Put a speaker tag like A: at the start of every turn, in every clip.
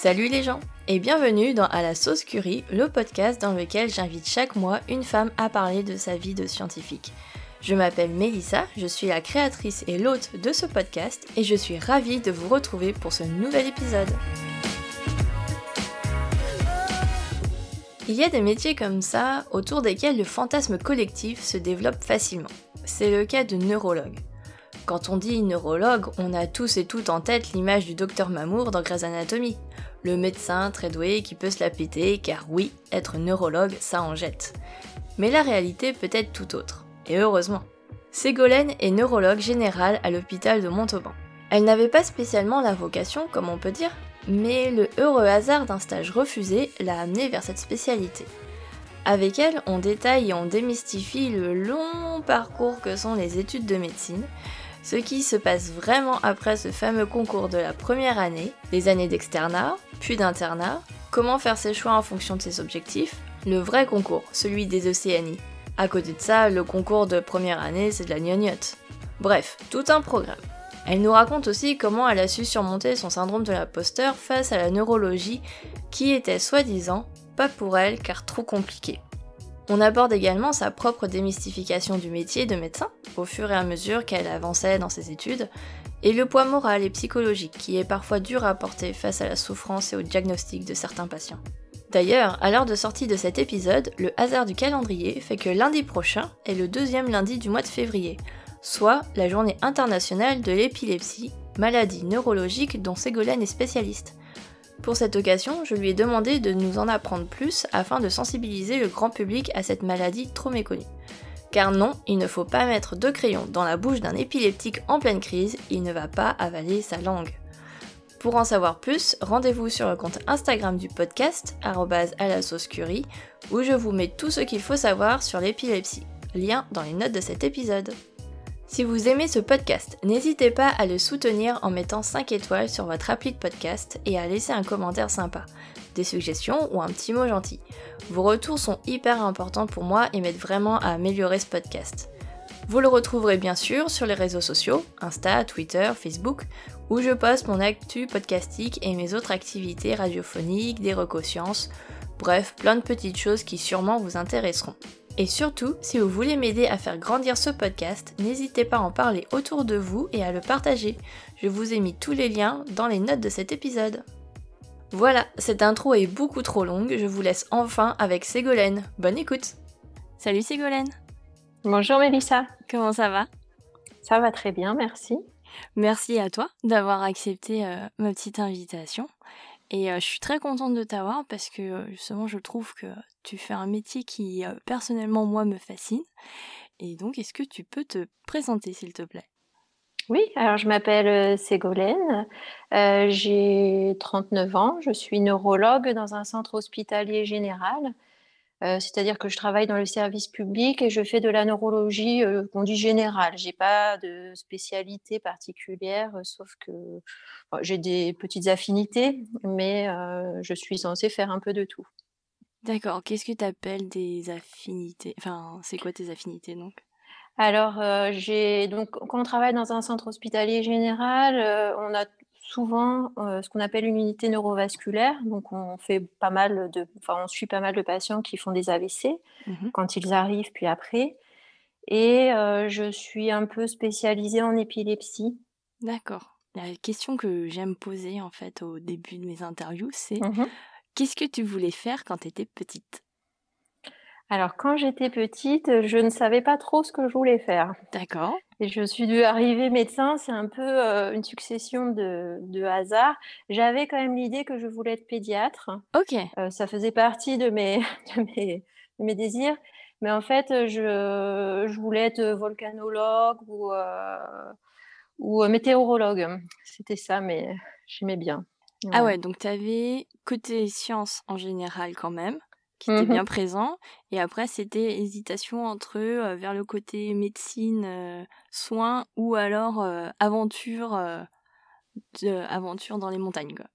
A: Salut les gens et bienvenue dans À la sauce curry, le podcast dans lequel j'invite chaque mois une femme à parler de sa vie de scientifique. Je m'appelle Mélissa, je suis la créatrice et l'hôte de ce podcast et je suis ravie de vous retrouver pour ce nouvel épisode. Il y a des métiers comme ça autour desquels le fantasme collectif se développe facilement. C'est le cas de neurologue. Quand on dit neurologue, on a tous et toutes en tête l'image du docteur Mamour dans Grey's Anatomy. Le médecin très doué qui peut se la péter, car oui, être neurologue, ça en jette. Mais la réalité peut être tout autre. Et heureusement. Ségolène est neurologue générale à l'hôpital de Montauban. Elle n'avait pas spécialement la vocation, comme on peut dire, mais le heureux hasard d'un stage refusé l'a amenée vers cette spécialité. Avec elle, on détaille et on démystifie le long parcours que sont les études de médecine, ce qui se passe vraiment après ce fameux concours de la première année, les années d'externat, puis d'internat, comment faire ses choix en fonction de ses objectifs, le vrai concours, celui des ECNI. À côté de ça, le concours de première année, c'est de la gnognotte. Bref, tout un programme. Elle nous raconte aussi comment elle a su surmonter son syndrome de l'imposteur face à la neurologie qui était soi-disant pas pour elle car trop compliquée. On aborde également sa propre démystification du métier de médecin au fur et à mesure qu'elle avançait dans ses études, et le poids moral et psychologique qui est parfois dur à porter face à la souffrance et au diagnostic de certains patients. D'ailleurs, à l'heure de sortie de cet épisode, le hasard du calendrier fait que lundi prochain est le deuxième lundi du mois de février, soit la journée internationale de l'épilepsie, maladie neurologique dont Ségolène est spécialiste. Pour cette occasion, je lui ai demandé de nous en apprendre plus afin de sensibiliser le grand public à cette maladie trop méconnue. Car non, il ne faut pas mettre de crayon dans la bouche d'un épileptique en pleine crise, il ne va pas avaler sa langue. Pour en savoir plus, rendez-vous sur le compte Instagram du podcast, à la sauce où je vous mets tout ce qu'il faut savoir sur l'épilepsie. Lien dans les notes de cet épisode. Si vous aimez ce podcast, n'hésitez pas à le soutenir en mettant 5 étoiles sur votre appli de podcast et à laisser un commentaire sympa, des suggestions ou un petit mot gentil. Vos retours sont hyper importants pour moi et m'aident vraiment à améliorer ce podcast. Vous le retrouverez bien sûr sur les réseaux sociaux, Insta, Twitter, Facebook, où je poste mon actu podcastique et mes autres activités radiophoniques, des recosciences, bref, plein de petites choses qui sûrement vous intéresseront. Et surtout, si vous voulez m'aider à faire grandir ce podcast, n'hésitez pas à en parler autour de vous et à le partager. Je vous ai mis tous les liens dans les notes de cet épisode. Voilà, cette intro est beaucoup trop longue, je vous laisse enfin avec Ségolène. Bonne écoute Salut Ségolène
B: Bonjour Mélissa
A: Comment ça va?
B: Ça va très bien, merci.
A: Merci à toi d'avoir accepté euh, ma petite invitation. Et je suis très contente de t'avoir parce que justement je trouve que tu fais un métier qui personnellement moi me fascine. Et donc est-ce que tu peux te présenter s'il te plaît?
B: Oui, alors je m'appelle Ségolène, j'ai 39 ans, je suis neurologue dans un centre hospitalier général. C'est-à-dire que je travaille dans le service public et je fais de la neurologie qu'on dit générale. J'ai pas de spécialité particulière, sauf que j'ai des petites affinités, mais euh, je suis censée faire un peu de tout.
A: D'accord. Qu'est-ce que tu appelles des affinités? Enfin, c'est quoi tes affinités donc?
B: Alors, euh, j'ai donc quand on travaille dans un centre hospitalier général, euh, on a souvent ce qu'on appelle une unité neurovasculaire. Donc, on fait pas mal de, enfin, on suit pas mal de patients qui font des AVC mmh quand ils arrivent, puis après. Et je suis un peu spécialisée en épilepsie.
A: D'accord. La question que j'aime poser en fait au début de mes interviews, c'est mmh qu'est-ce que tu voulais faire quand tu étais petite?
B: Alors quand j'étais petite, je ne savais pas trop ce que je voulais faire.
A: D'accord.
B: Et je suis dû arriver médecin, c'est un peu une succession de, de hasards. J'avais quand même l'idée que je voulais être pédiatre.
A: Ok.
B: ça faisait partie de mes, de mes, de mes désirs. Mais en fait, je, je voulais être volcanologue ou ou météorologue. C'était ça, mais j'aimais bien.
A: Ah ouais, donc tu avais côté sciences en général quand même, qui était bien mmh présent, et après c'était hésitation entre vers le côté médecine, soins, ou alors aventure, aventure dans les montagnes. Quoi.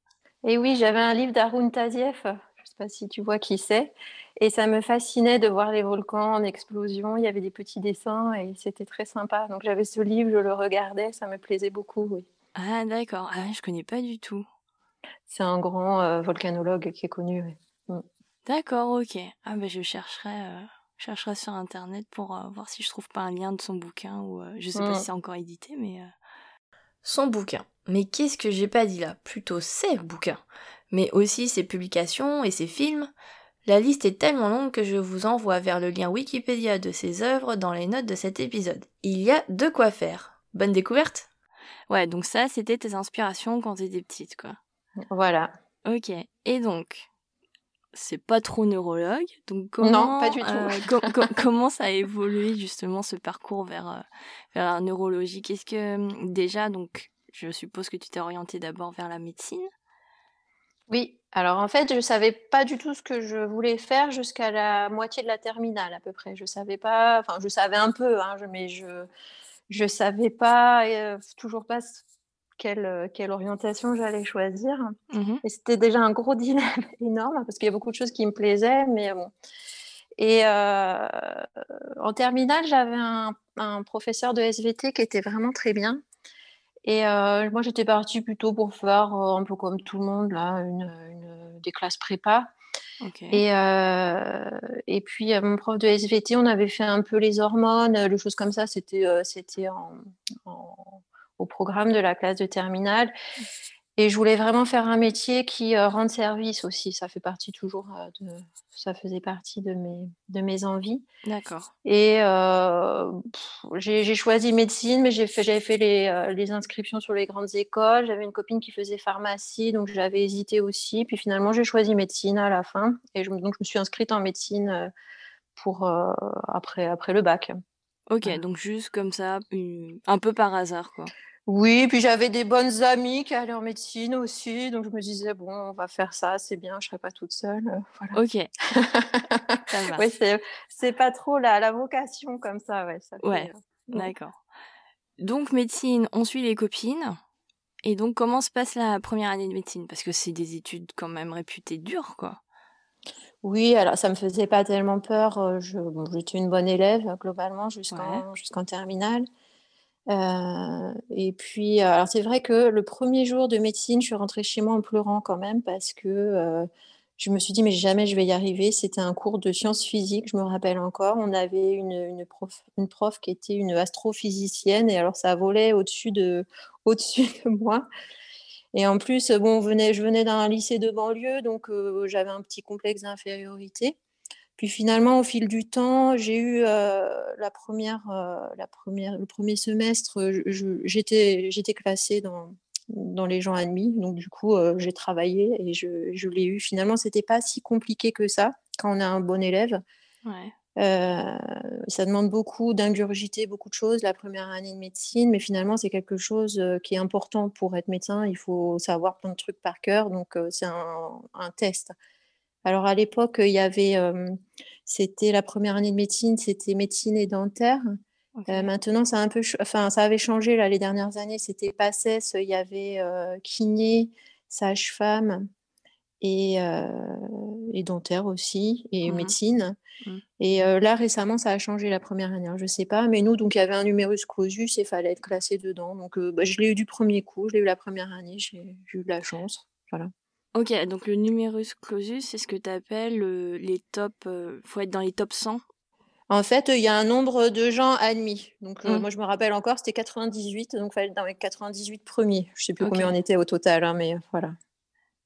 B: Et oui, j'avais un livre d'Arun Taziev, je ne sais pas si tu vois qui c'est, et ça me fascinait de voir les volcans en explosion. Il y avait des petits dessins et c'était très sympa. Donc j'avais ce livre, je le regardais, ça me plaisait beaucoup, oui.
A: Ah d'accord, ah, je connais pas du tout.
B: C'est un grand volcanologue qui est connu.
A: D'accord, ok. Ah ben je chercherai, chercherai sur internet pour voir si je trouve pas un lien de son bouquin ou je sais pas mm. si c'est encore édité, mais. Son bouquin. Mais qu'est-ce que j'ai pas dit là? Plutôt ses bouquins, mais aussi ses publications et ses films. La liste est tellement longue que je vous envoie vers le lien Wikipédia de ses œuvres dans les notes de cet épisode. Il y a de quoi faire. Bonne découverte Ouais, donc ça, c'était tes inspirations quand t'étais petite, quoi.
B: Voilà.
A: Ok. Et donc, c'est pas trop neurologue. Donc comment,
B: non, pas du tout.
A: Euh, comment ça a évolué justement ce parcours vers, euh, vers la neurologie Qu'est-ce que hum, déjà donc je suppose que tu t'es orientée d'abord vers la médecine?
B: Oui, alors en fait, je ne savais pas du tout ce que je voulais faire jusqu'à la moitié de la terminale à peu près. Je savais pas, enfin je savais un peu, hein, mais je je savais pas euh, toujours pas quelle, euh, quelle orientation j'allais choisir. Mmh Et c'était déjà un gros dilemme énorme parce qu'il y a beaucoup de choses qui me plaisaient, mais bon. Et euh, en terminale, j'avais un, un, professeur de SVT qui était vraiment très bien et euh, moi, j'étais partie plutôt pour faire euh, un peu comme tout le monde, là, une, des classes prépa. Et, euh, et puis, mon prof de SVT, on avait fait un peu les hormones, les choses comme ça. C'était c'était au programme de la classe de terminale. Et je voulais vraiment faire un métier qui euh, rende service aussi. Ça fait partie toujours euh, de, ça faisait partie de mes, de mes envies.
A: D'accord.
B: Et euh, j'ai choisi médecine, mais j'ai fait, j'avais fait les, les, inscriptions sur les grandes écoles. J'avais une copine qui faisait pharmacie, donc j'avais hésité aussi. Puis finalement, j'ai choisi médecine à la fin. Et je, donc, je me suis inscrite en médecine pour après, après le bac.
A: Ok, donc juste comme ça, un peu par hasard, quoi.
B: Oui, puis j'avais des bonnes amies qui allaient en médecine aussi, donc je me disais bon, on va faire ça, c'est bien, je serai pas toute seule, euh, voilà.
A: Ok.
B: oui, c'est pas trop la, la vocation comme ça, ouais. Ça
A: ouais, euh, d'accord. Donc médecine, on suit les copines. Et donc comment se passe la première année de médecine? Parce que c'est des études quand même réputées dures, quoi.
B: Oui, alors ça me faisait pas tellement peur. Euh, j'étais une bonne élève globalement jusqu'en jusqu'en terminale. Euh, et puis, euh, alors c'est vrai que le premier jour de médecine, je suis rentrée chez moi en pleurant quand même parce que euh, je me suis dit, mais jamais je vais y arriver. C'était un cours de sciences physiques, je me rappelle encore. On avait une, prof, une prof qui était une astrophysicienne et alors ça volait au-dessus de, au-dessus de moi. Et en plus, bon, je venais d'un lycée de banlieue, donc j'avais un petit complexe d'infériorité. Puis finalement, au fil du temps, j'ai eu euh, la première, euh, la première, le premier semestre, j'étais, j'étais classée dans, dans les gens admis. Donc du coup, euh, j'ai travaillé et je, je l'ai eu. Finalement, c'était pas si compliqué que ça quand on a un bon élève. ça demande beaucoup d'ingurgiter beaucoup de choses la première année de médecine, mais finalement c'est quelque chose qui est important pour être médecin. Il faut savoir plein de trucs par cœur, donc c'est un, un, test. Alors à l'époque, il y avait, c'était la première année de médecine, c'était médecine et dentaire. maintenant, ça a un peu, enfin, ça avait changé là les dernières années. C'était PACES, il y avait kiné, sage-femme et, et, dentaire aussi et mmh médecine. Mmh. Et là récemment, ça a changé la première année. je sais pas, mais nous, donc il y avait un numerus clausus et fallait être classé dedans. Donc bah, je l'ai eu du premier coup, je l'ai eu la première année, j'ai eu de la chance. Voilà.
A: Ok, donc le numerus clausus, c'est ce que tu appelles les top. Euh, faut être dans les top 100
B: En fait, il y a un nombre de gens admis. Donc, euh, mmh. moi, je me rappelle encore, c'était 98, donc il fallait être dans les 98 premiers. Je sais plus combien on était au total, hein, mais voilà.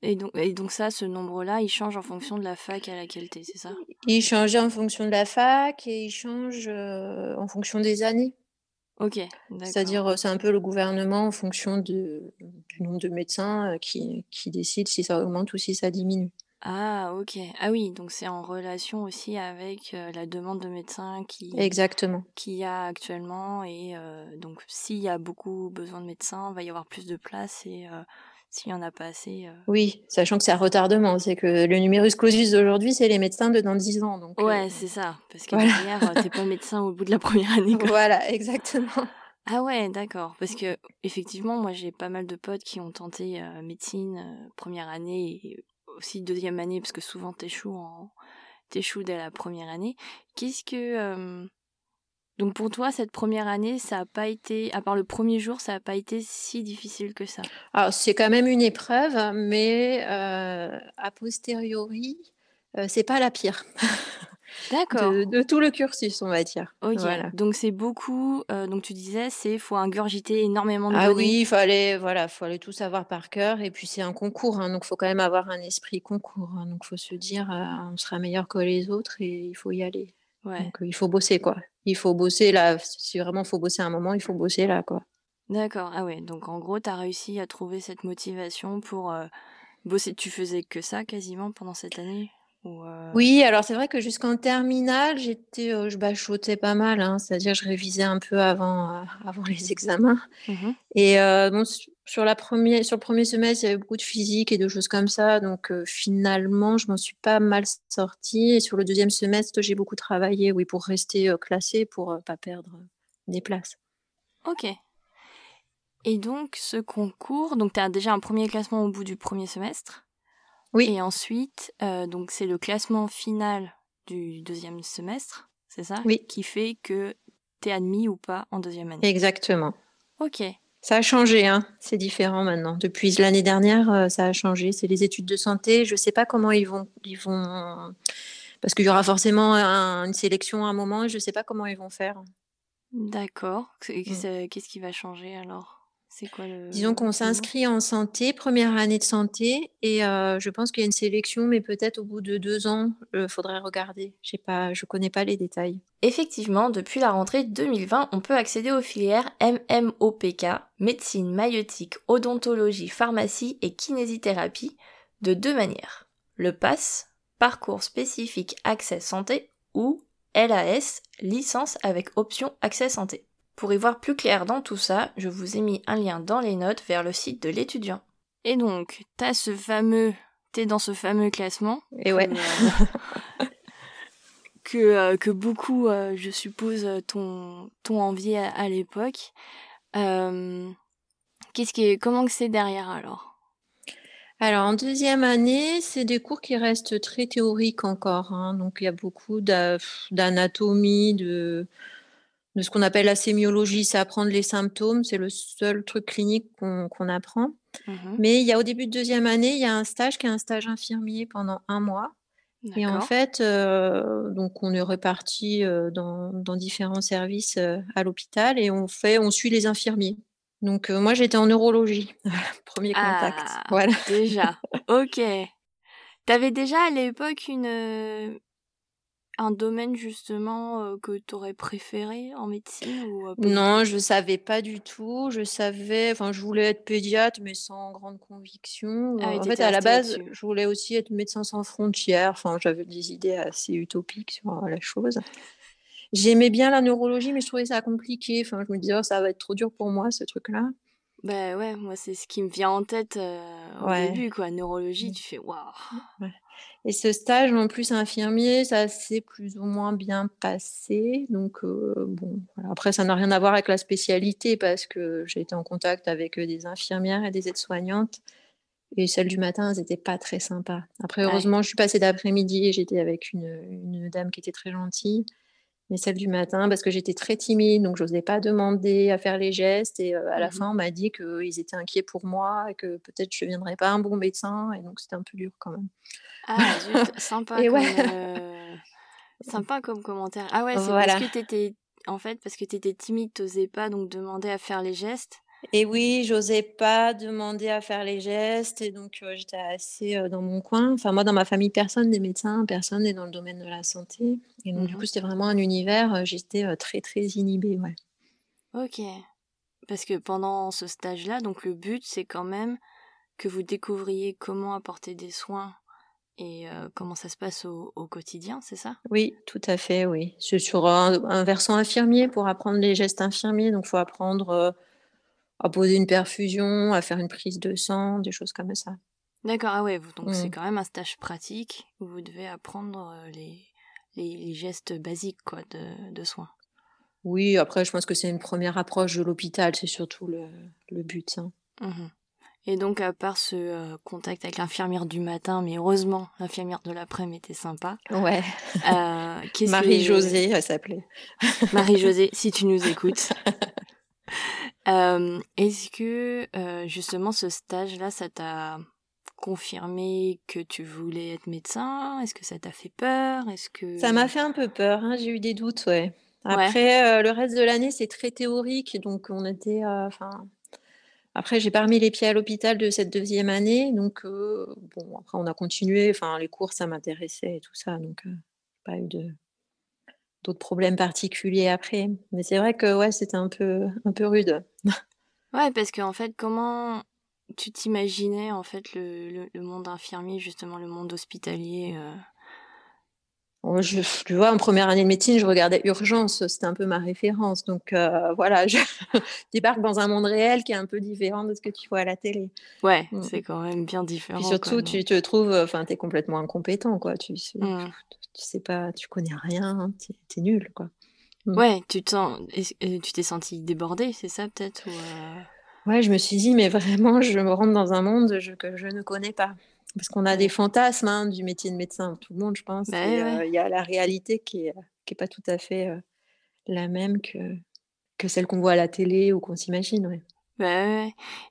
A: Et donc, et donc ça, ce nombre-là, il change en fonction de la fac à laquelle tu es, c'est ça?
B: Il changeait en fonction de la fac et il change euh, en fonction des années.
A: Ok.
B: C'est-à-dire, c'est un peu le gouvernement en fonction de, du nombre de médecins qui, qui décide si ça augmente ou si ça diminue.
A: Ah, ok. Ah oui, donc c'est en relation aussi avec la demande de médecins qui
B: Exactement.
A: qu'il y a actuellement. Et donc, s'il y a beaucoup besoin de médecins, il va y avoir plus de place. Et s'il n'y en a pas assez. Euh.
B: Oui, sachant que c'est un retardement. C'est que le numerus clausus d'aujourd'hui, c'est les médecins de dans 10 ans. Donc,
A: ouais, euh, c'est ça. Parce que derrière, euh, t'es pas médecin au bout de la première année.
B: Voilà, exactement.
A: Ah ouais, d'accord. Parce que effectivement, moi j'ai pas mal de potes qui ont tenté médecine première année et aussi deuxième année, parce que souvent t'échoues en t'échoues dès la première année. Qu'est-ce que Donc pour toi, cette première année, ça n'a pas été, à part le premier jour, ça n'a pas été si difficile que ça?
B: Alors c'est quand même une épreuve, mais euh, a posteriori, euh, c'est pas la pire.
A: D'accord.
B: De, tout le cursus, on va dire.
A: Ok. Donc c'est beaucoup. Euh, donc tu disais, c'est faut ingurgiter énormément de
B: ah oui, il fallait voilà, faut tout savoir par cœur. Et puis c'est un concours, hein, donc faut quand même avoir un esprit concours. Hein, donc faut se dire, on sera meilleur que les autres et il faut y aller. Donc, il faut bosser, quoi. Il faut bosser là. Si vraiment il faut bosser un moment, il faut bosser là, quoi.
A: D'accord. Ah ouais. Donc, en gros, tu as réussi à trouver cette motivation pour bosser. Tu faisais que ça quasiment pendant cette année
B: euh? Oui, alors c'est vrai que jusqu'en terminale, j'étais, je bachotais pas mal, hein. c'est-à-dire je révisais un peu avant, avant les examens. Mmh et bon, sur, la première, sur le premier semestre, il y avait beaucoup de physique et de choses comme ça, donc finalement, je m'en suis pas mal sortie. Et sur le deuxième semestre, j'ai beaucoup travaillé, oui, pour rester classée, pour pas perdre des places.
A: Ok. Et donc, ce concours, donc tu as déjà un premier classement au bout du premier semestre
B: oui.
A: Et ensuite, euh, donc c'est le classement final du deuxième semestre, c'est ça?
B: Oui.
A: Qui fait que tu es admis ou pas en deuxième année.
B: Exactement.
A: Ok.
B: Ça a changé, hein. c'est différent maintenant. Depuis l'année dernière, euh, ça a changé. C'est les études de santé. Je ne sais pas comment ils vont, ils vont, parce qu'il y aura forcément une sélection à un moment et je ne sais pas comment ils vont faire.
A: D'accord. Mm. Qu'est-ce qui va changer alors?
B: Disons qu'on s'inscrit en santé, première année de santé, et euh, je pense qu'il y a une sélection, mais peut-être au bout de deux ans, il euh, faudrait regarder. Je ne connais pas les détails.
A: Effectivement, depuis la rentrée 2020, on peut accéder aux filières MMOPK, médecine, maïeutique, odontologie, pharmacie et kinésithérapie, de deux manières. Le PASS, parcours spécifique accès santé, ou LAS, licence avec option accès santé. Pour y voir plus clair dans tout ça, je vous ai mis un lien dans les notes vers le site de l'étudiant. Et donc, t'as ce fameux, t'es dans ce fameux classement.
B: Et ouais.
A: que, euh, que beaucoup, euh, je suppose, t'ont, envié à, l'époque. Euh, qu'est-ce qui comment c'est derrière alors?
B: Alors, en deuxième année, c'est des cours qui restent très théoriques encore. Hein. Donc, il y a beaucoup d'anatomie, de, de ce qu'on appelle la sémiologie, c'est apprendre les symptômes, c'est le seul truc clinique qu'on apprend. Mmh Mais il y a au début de deuxième année, il y a un stage qui est un stage infirmier pendant un mois. Et en fait, euh, donc on est réparti euh, dans, différents services euh, à l'hôpital et on fait, on suit les infirmiers. Donc moi j'étais en neurologie, premier contact.
A: Ah, voilà. Déjà, ok. Tu avais déjà à l'époque une, un domaine justement euh, que tu aurais préféré en médecine ou,
B: euh, Non, je savais pas du tout. Je savais, enfin, je voulais être pédiatre, mais sans grande conviction. Ah en fait, à la base, je voulais aussi être médecin sans frontières. Enfin, j'avais des idées assez utopiques sur euh, la chose. J'aimais bien la neurologie, mais je trouvais ça compliqué. Enfin, je me disais, oh, ça va être trop dur pour moi, ce truc-là.
A: Ben ouais, moi c'est ce qui me vient en tête au début, quoi. Neurologie, mmh. tu fais waouh.
B: Et ce stage en plus infirmier, ça s'est plus ou moins bien passé. Donc bon, après ça n'a rien à voir avec la spécialité parce que j'ai été en contact avec des infirmières et des aides-soignantes. Et celles du matin, elles n'étaient pas très sympas. Après, heureusement, je suis passée d'après-midi et j'étais avec une, une, dame qui était très gentille mais celle du matin, parce que j'étais très timide, donc je n'osais pas demander à faire les gestes. Et à la mmh fin, on m'a dit qu'ils étaient inquiets pour moi et que peut-être je ne deviendrais pas un bon médecin. Et donc, c'était un peu dur quand même.
A: Ah, sympa. comme, sympa comme commentaire. Ah ouais, c'est parce que tu étais. En fait, parce que tu étais timide, tu n'osais pas donc demander à faire les gestes.
B: Et oui, j'osais pas demander à faire les gestes et donc j'étais assez dans mon coin. Enfin, moi, dans ma famille, personne n'est médecin, personne n'est dans le domaine de la santé. Et donc, du mmh coup, c'était vraiment un univers, j'étais très, très inhibée, ouais.
A: Ok. Parce que pendant ce stage-là, donc le but, c'est quand même que vous découvriez comment apporter des soins et comment ça se passe au, quotidien, c'est ça?
B: Oui, tout à fait, oui. C'est sur un, un, versant infirmier pour apprendre les gestes infirmiers. Donc, il faut apprendre à poser une perfusion, à faire une prise de sang, des choses comme ça.
A: D'accord, ah ouais, donc c'est mmh. quand même un stage pratique où vous devez apprendre euh, les, les, gestes basiques quoi, de, de, soins.
B: Oui, après je pense que c'est une première approche de l'hôpital, c'est surtout le, le but. Hein.
A: Mmh Et donc, à part ce euh, contact avec l'infirmière du matin, mais heureusement, l'infirmière de l'après-midi était sympa.
B: Ouais.
A: Euh,
B: Marie-Josée, elle s'appelait.
A: Marie-Josée, si tu nous écoutes. Euh, Est-ce que, euh, justement, ce stage-là, ça t'a confirmé que tu voulais être médecin? Est-ce que ça t'a fait peur? Est-ce que
B: Ça m'a fait un peu peur, hein, j'ai eu des doutes, ouais. Après, euh, le reste de l'année, c'est très théorique, donc on était, enfin, après, j'ai pas remis les pieds à l'hôpital de cette deuxième année, donc bon, après on a continué. Enfin, les cours, ça m'intéressait et tout ça, donc pas eu de d'autres problèmes particuliers après. Mais c'est vrai que ouais, c'était un peu un peu rude.
A: ouais, parce qu'en fait, comment tu t'imaginais en fait le, le, monde infirmier, justement le monde hospitalier euh,
B: je, tu vois, en première année de médecine, je regardais Urgence, c'était un peu ma référence. Donc euh, voilà, je débarque dans un monde réel qui est un peu différent de ce que tu vois à la télé.
A: Ouais, mm. c'est quand même bien différent.
B: Et surtout, tu te trouves, enfin, tu es complètement incompétent, quoi. Tu, tu, mm. Tu, sais pas, tu connais rien, tu es, nul, quoi.
A: Mm. Ouais, tu tu t'es senti débordé, c'est ça peut-être ou euh?
B: Ouais, je me suis dit, mais vraiment, je me rentre dans un monde que je ne connais pas. Parce qu'on a des fantasmes hein, du métier de médecin, tout le monde, je pense. Bah euh, il y a la réalité qui n'est qui est pas tout à fait euh, la même que, que celle qu'on voit à la télé ou qu'on s'imagine. Ouais.
A: Bah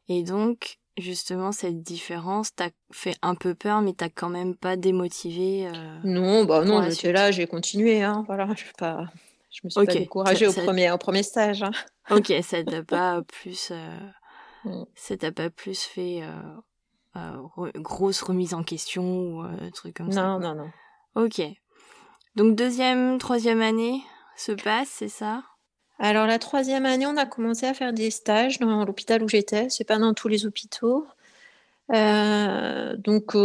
A: Et donc, justement, cette différence t'a fait un peu peur, mais t'as quand même pas démotivé euh,
B: Non, bah non, j'étais là, j'ai continué. Hein, voilà, je, pas... je me suis pas découragée au, premier, au premier stage. Hein.
A: Ok, ça t'a pas plus... Mm. Ça t'a pas plus fait euh, grosse remise en question ou euh, truc comme
B: ça. Non, non, non.
A: Ok. Donc deuxième, troisième année se passe, c'est ça?
B: Alors la troisième année, on a commencé à faire des stages dans l'hôpital où j'étais. C'est pas dans tous les hôpitaux. Euh, donc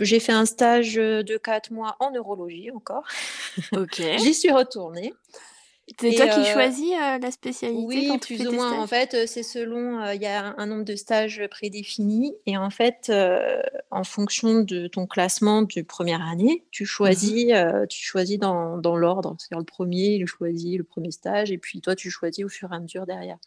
B: j'ai fait un stage de quatre mois en neurologie encore.
A: Ok.
B: J'y suis retournée.
A: C'est toi qui euh, choisis euh, la spécialité
B: Oui, quand tu plus ou moins. En fait, euh, c'est selon. Il y a un nombre de stages prédéfinis. Et en fait, en fonction de ton classement de première année, tu mmh choisis, tu choisis dans, dans l'ordre. C'est-à-dire le premier, il choisit le premier stage. Et puis toi, tu choisis au fur et à mesure derrière.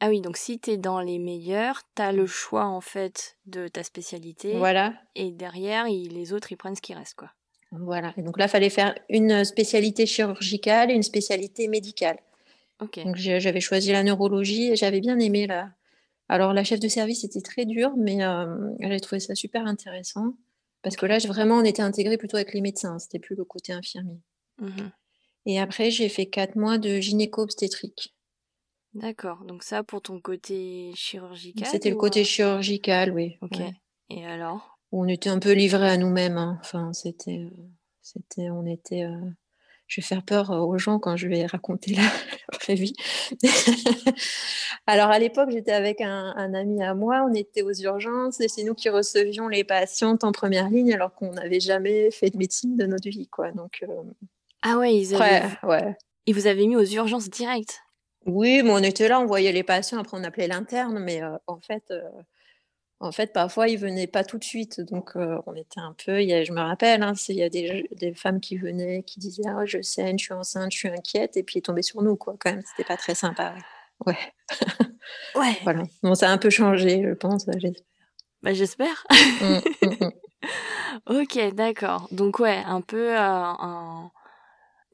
A: Ah oui, donc si tu es dans les meilleurs, tu as le choix en fait de ta spécialité.
B: Voilà.
A: Et derrière, les autres, ils prennent ce qui reste, quoi.
B: Voilà. Et donc là, il fallait faire une spécialité chirurgicale et une spécialité médicale. Donc j'avais choisi la neurologie et j'avais bien aimé la. Alors la chef de service était très dure, mais euh, j'avais trouvé ça super intéressant parce que là, vraiment, on était intégré plutôt avec les médecins. C'était plus le côté infirmier. Mmh et après, j'ai fait quatre mois de gynéco-obstétrique.
A: D'accord. Donc ça, pour ton côté chirurgical
B: C'était le côté chirurgical, oui.
A: Ok. Et alors?
B: On était un peu livrés à nous-mêmes. Hein. Enfin, c'était, euh, c'était, on était. Euh, je vais faire peur euh, aux gens quand je vais raconter la vraie vie. Alors à l'époque, j'étais avec un, ami à moi, on était aux urgences et c'est nous qui recevions les patientes en première ligne alors qu'on n'avait jamais fait de médecine de notre vie, quoi. Donc.
A: Ah ouais, ils avaient... ouais. Ils vous avaient mis aux urgences directes.
B: Oui, mais on était là, on voyait les patients. Après, on appelait l'interne, mais en fait en fait, parfois, ils venaient pas tout de suite. Donc, euh, on était un peu. je me rappelle, hein, il y a des, femmes qui venaient, qui disaient ah, Je saigne, je suis enceinte, je suis inquiète. Et puis, ils tombaient sur nous, quoi, quand même. C'était pas très sympa. Ouais.
A: Ouais.
B: voilà. Bon, ça a un peu changé, je pense, j'espère.
A: Bah, j'espère. Mmh, mmh, mmh. ok, d'accord. Donc, ouais, un peu euh,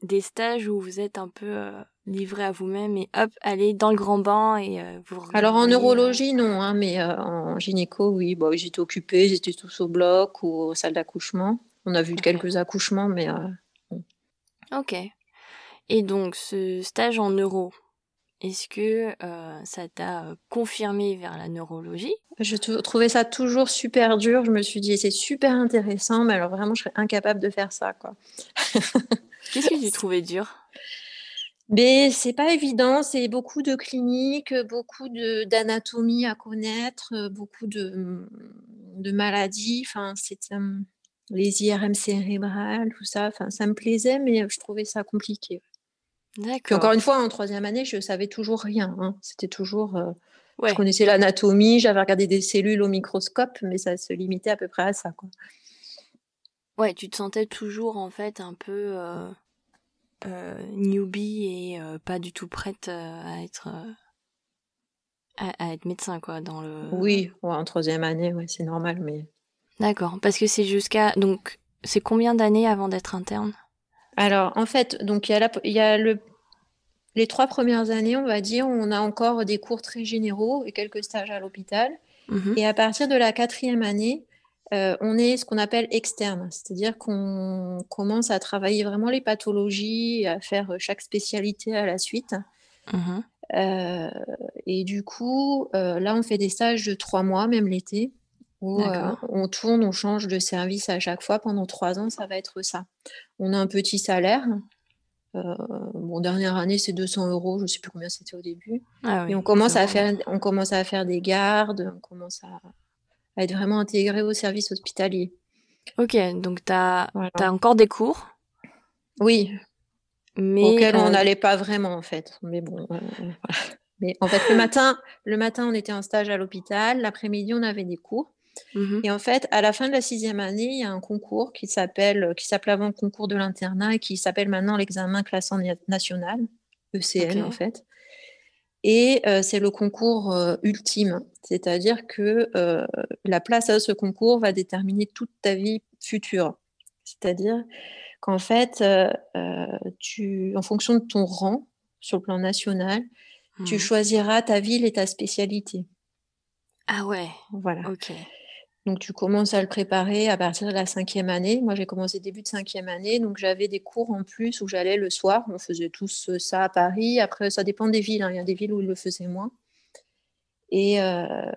A: des stages où vous êtes un peu. Euh, livré à vous-même et hop, allez dans le grand bain et euh, vous.
B: Alors en neurologie, non, hein, mais euh, en gynéco, oui, bon, j'étais occupée, j'étais tous au bloc ou aux salles d'accouchement. On a vu quelques accouchements, mais. Euh,
A: ok. Et donc, ce stage en neuro, est-ce que ça t'a confirmé vers la neurologie?
B: Je trouvais ça toujours super dur. Je me suis dit, c'est super intéressant, mais alors vraiment, je serais incapable de faire ça, quoi.
A: Qu'est-ce que tu trouvais dur?
B: Mais c'est pas évident, c'est beaucoup de cliniques, beaucoup d'anatomie à connaître, beaucoup de, mmh, de maladies. Enfin, c'est les IRM cérébrales, tout ça. Enfin, ça me plaisait, mais je trouvais ça compliqué. D'accord. encore une fois, en troisième année, je savais toujours rien. Hein. C'était toujours. Je connaissais l'anatomie, j'avais regardé des cellules au microscope, mais ça se limitait à peu près à ça. Quoi.
A: Ouais, tu te sentais toujours en fait un peu euh, newbie et euh, pas du tout prête euh, à être à, être médecin, quoi, dans le...
B: Oui, en troisième année, ouais, c'est normal, mais...
A: D'accord, parce que c'est jusqu'à... Donc, c'est combien d'années avant d'être interne?
B: Alors, en fait, donc il y a, il y a le... les trois premières années, on va dire, on a encore des cours très généraux et quelques stages à l'hôpital. Mhm. Et à partir de la quatrième année, euh, on est ce qu'on appelle externe, c'est-à-dire qu'on commence à travailler vraiment les pathologies, à faire chaque spécialité à la suite. Euh, et du coup, euh, là, on fait des stages de trois mois, même l'été, où on tourne, on change de service à chaque fois. Pendant trois ans, ça va être ça. On a un petit salaire. bon, dernière année, c'est 200 euros. Je ne sais plus combien c'était au début. Ah et on commence, à faire, on commence à faire des gardes, on commence à, à être vraiment intégré au service hospitalier.
A: Ok, donc tu as, encore des cours
B: Oui. Mais auxquels on euh, n'allait pas vraiment en fait. Mais bon. Euh, mais en fait, le matin, le matin, on était en stage à l'hôpital. L'après-midi, on avait des cours. Mhm. Et en fait, à la fin de la sixième année, il y a un concours qui s'appelle, qui s'appelait avant le concours de l'internat et qui s'appelle maintenant l'examen classant national, ECN en fait. Et euh, c'est le concours euh, ultime, c'est-à-dire que euh, la place à ce concours va déterminer toute ta vie future. C'est-à-dire qu'en fait, tu, en fonction de ton rang sur le plan national, tu mmh. choisiras ta ville et ta spécialité.
A: Ah ouais.
B: Voilà. Ok. Donc, tu commences à le préparer à partir de la cinquième année. Moi, j'ai commencé début de cinquième année, donc j'avais des cours en plus où j'allais le soir. On faisait tous euh, ça à Paris. Après, ça dépend des villes. Hein. Il y a des villes où ils le faisaient moins. Et, euh,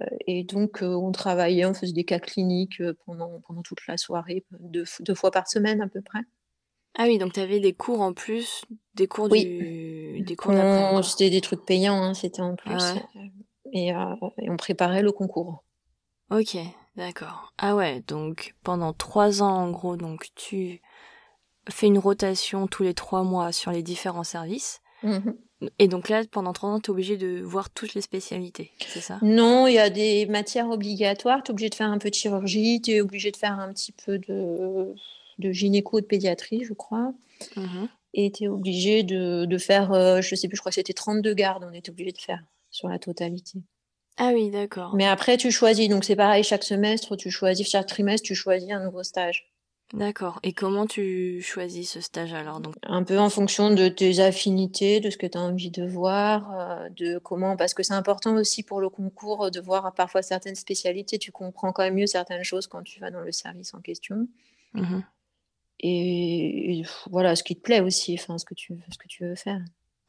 B: donc, euh, on travaillait, on faisait des cas cliniques pendant, pendant toute la soirée, deux, fois par semaine à peu près.
A: Ah oui, donc tu avais des cours en plus, des cours
B: oui.
A: des
B: cours C'était des trucs payants, hein, c'était en plus. Ah et, et, on préparait le concours.
A: Ok, D'accord. Ah ouais, donc pendant trois ans en gros, donc tu fais une rotation tous les trois mois sur les différents services. Mhm. Et donc là, pendant trois ans, tu es obligé de voir toutes les spécialités, c'est ça?
B: Non, il y a des matières obligatoires. Tu es obligé de faire un peu de chirurgie, tu es obligé de faire un petit peu de, de gynéco, de pédiatrie, je crois. Mhm. Et tu es obligé de, de faire, euh, je sais plus, je crois que c'était 32 gardes, on était obligé de faire sur la totalité.
A: Ah oui, d'accord.
B: Mais après, tu choisis. Donc, c'est pareil, chaque semestre, tu choisis, chaque trimestre, tu choisis un nouveau stage.
A: D'accord. Et comment tu choisis ce stage alors donc?
B: Un peu en fonction de tes affinités, de ce que tu as envie de voir, euh, de comment. Parce que c'est important aussi pour le concours de voir parfois certaines spécialités. Tu comprends quand même mieux certaines choses quand tu vas dans le service en question. Mmh et, voilà, ce qui te plaît aussi, enfin, ce que tu, ce que tu veux faire.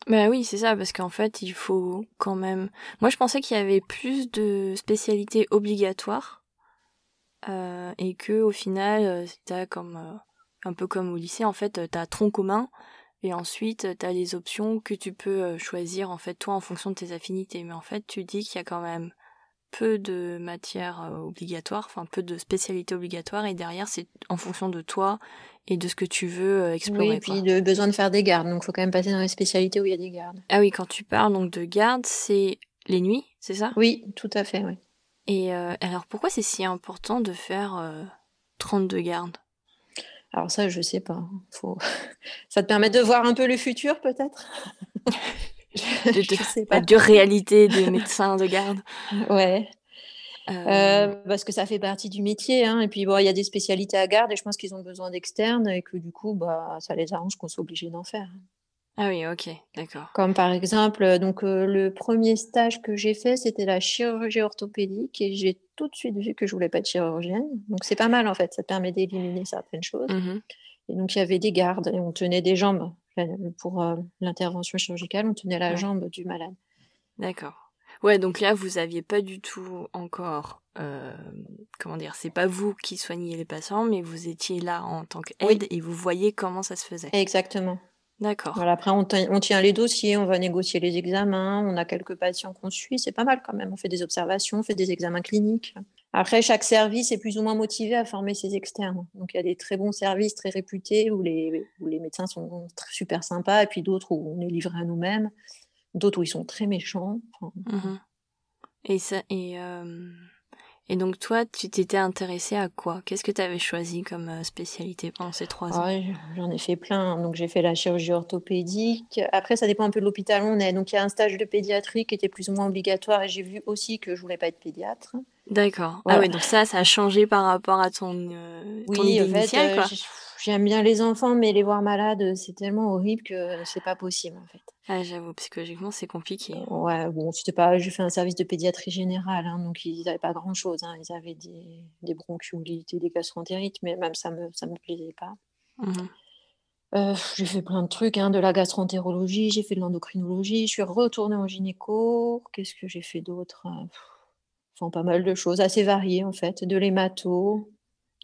A: Bah oui, c'est ça, parce qu'en fait, il faut quand même. Moi, je pensais qu'il y avait plus de spécialités obligatoires euh, et que au final, euh, t'as comme euh, un peu comme au lycée, en fait, t'as tronc commun et ensuite t'as les options que tu peux choisir en fait toi en fonction de tes affinités. Mais en fait, tu dis qu'il y a quand même peu de matières obligatoires, enfin peu de spécialités obligatoires et derrière c'est en fonction de toi et de ce que tu veux euh, explorer. Oui,
B: et puis de besoin de faire des gardes. Donc, il faut quand même passer dans les spécialités où il y a des gardes.
A: Ah oui, quand tu parles donc de gardes, c'est les nuits, c'est ça?
B: Oui, tout à fait, oui.
A: Et euh, alors, pourquoi c'est si important de faire 32 euh, gardes?
B: Alors ça, je sais pas. Faut... ça te permet de voir un peu le futur, peut-être?
A: de, je sais pas. de réalité des médecins de garde.
B: Ouais. Euh, euh... parce que ça fait partie du métier. Hein. Et puis, bon, il y a des spécialités à garde et je pense qu'ils ont besoin d'externes et que du coup, bah, ça les arrange qu'on soit obligé d'en faire.
A: Ah oui, ok, d'accord.
B: Comme par exemple, euh, donc euh, le premier stage que j'ai fait, c'était la chirurgie orthopédique et j'ai tout de suite vu que je voulais pas être chirurgienne. Donc c'est pas mal en fait, ça permet d'éliminer certaines choses. Mmh et donc il y avait des gardes et on tenait des jambes pour l'intervention chirurgicale, on tenait la jambe du malade.
A: D'accord. Ouais, donc là, vous aviez pas du tout encore, euh, comment dire, c'est pas vous qui soignez les patients, mais vous étiez là en tant qu'aide et vous voyez comment ça se faisait.
B: Exactement.
A: D'accord.
B: Voilà, après, on, on, tient les dossiers, on va négocier les examens, on a quelques patients qu'on suit, c'est pas mal quand même. On fait des observations, on fait des examens cliniques. Après, chaque service est plus ou moins motivé à former ses externes. Donc, il y a des très bons services, très réputés, où les, où les médecins sont super sympas, et puis d'autres où on est livré à nous-mêmes d'autres où ils sont très méchants.
A: Mmh et ça, euh, Et donc toi, tu t'étais intéressée à quoi? Qu'est-ce que tu avais choisi comme euh, spécialité pendant ces trois ans?
B: J'en ai fait plein. Donc j'ai fait la chirurgie orthopédique. Après, ça dépend un peu de l'hôpital où on est. Donc il y a un stage de pédiatrie qui était plus ou moins obligatoire et j'ai vu aussi que je voulais pas être pédiatre.
A: D'accord. Ah oui, donc ça, ça a changé par rapport à ton, euh,
B: oui, en fait, euh, J'aime bien les enfants, mais les voir malades, c'est tellement horrible que c'est pas possible en fait.
A: Ah, j'avoue, psychologiquement, c'est compliqué.
B: Ouais, bon, c'était pas. J'ai fait un service de pédiatrie générale, hein, donc ils n'avaient pas grand chose. Hein. Ils avaient des, des bronchiolites et des gastroentérites, mais même ça me, ça me plaisait pas. Mmh euh, j'ai fait plein de trucs, hein, de la gastroentérologie, j'ai fait de l'endocrinologie, je suis retournée en gynéco. Qu'est-ce que j'ai fait d'autre Enfin, pas mal de choses, assez variées en fait, de l'hémato.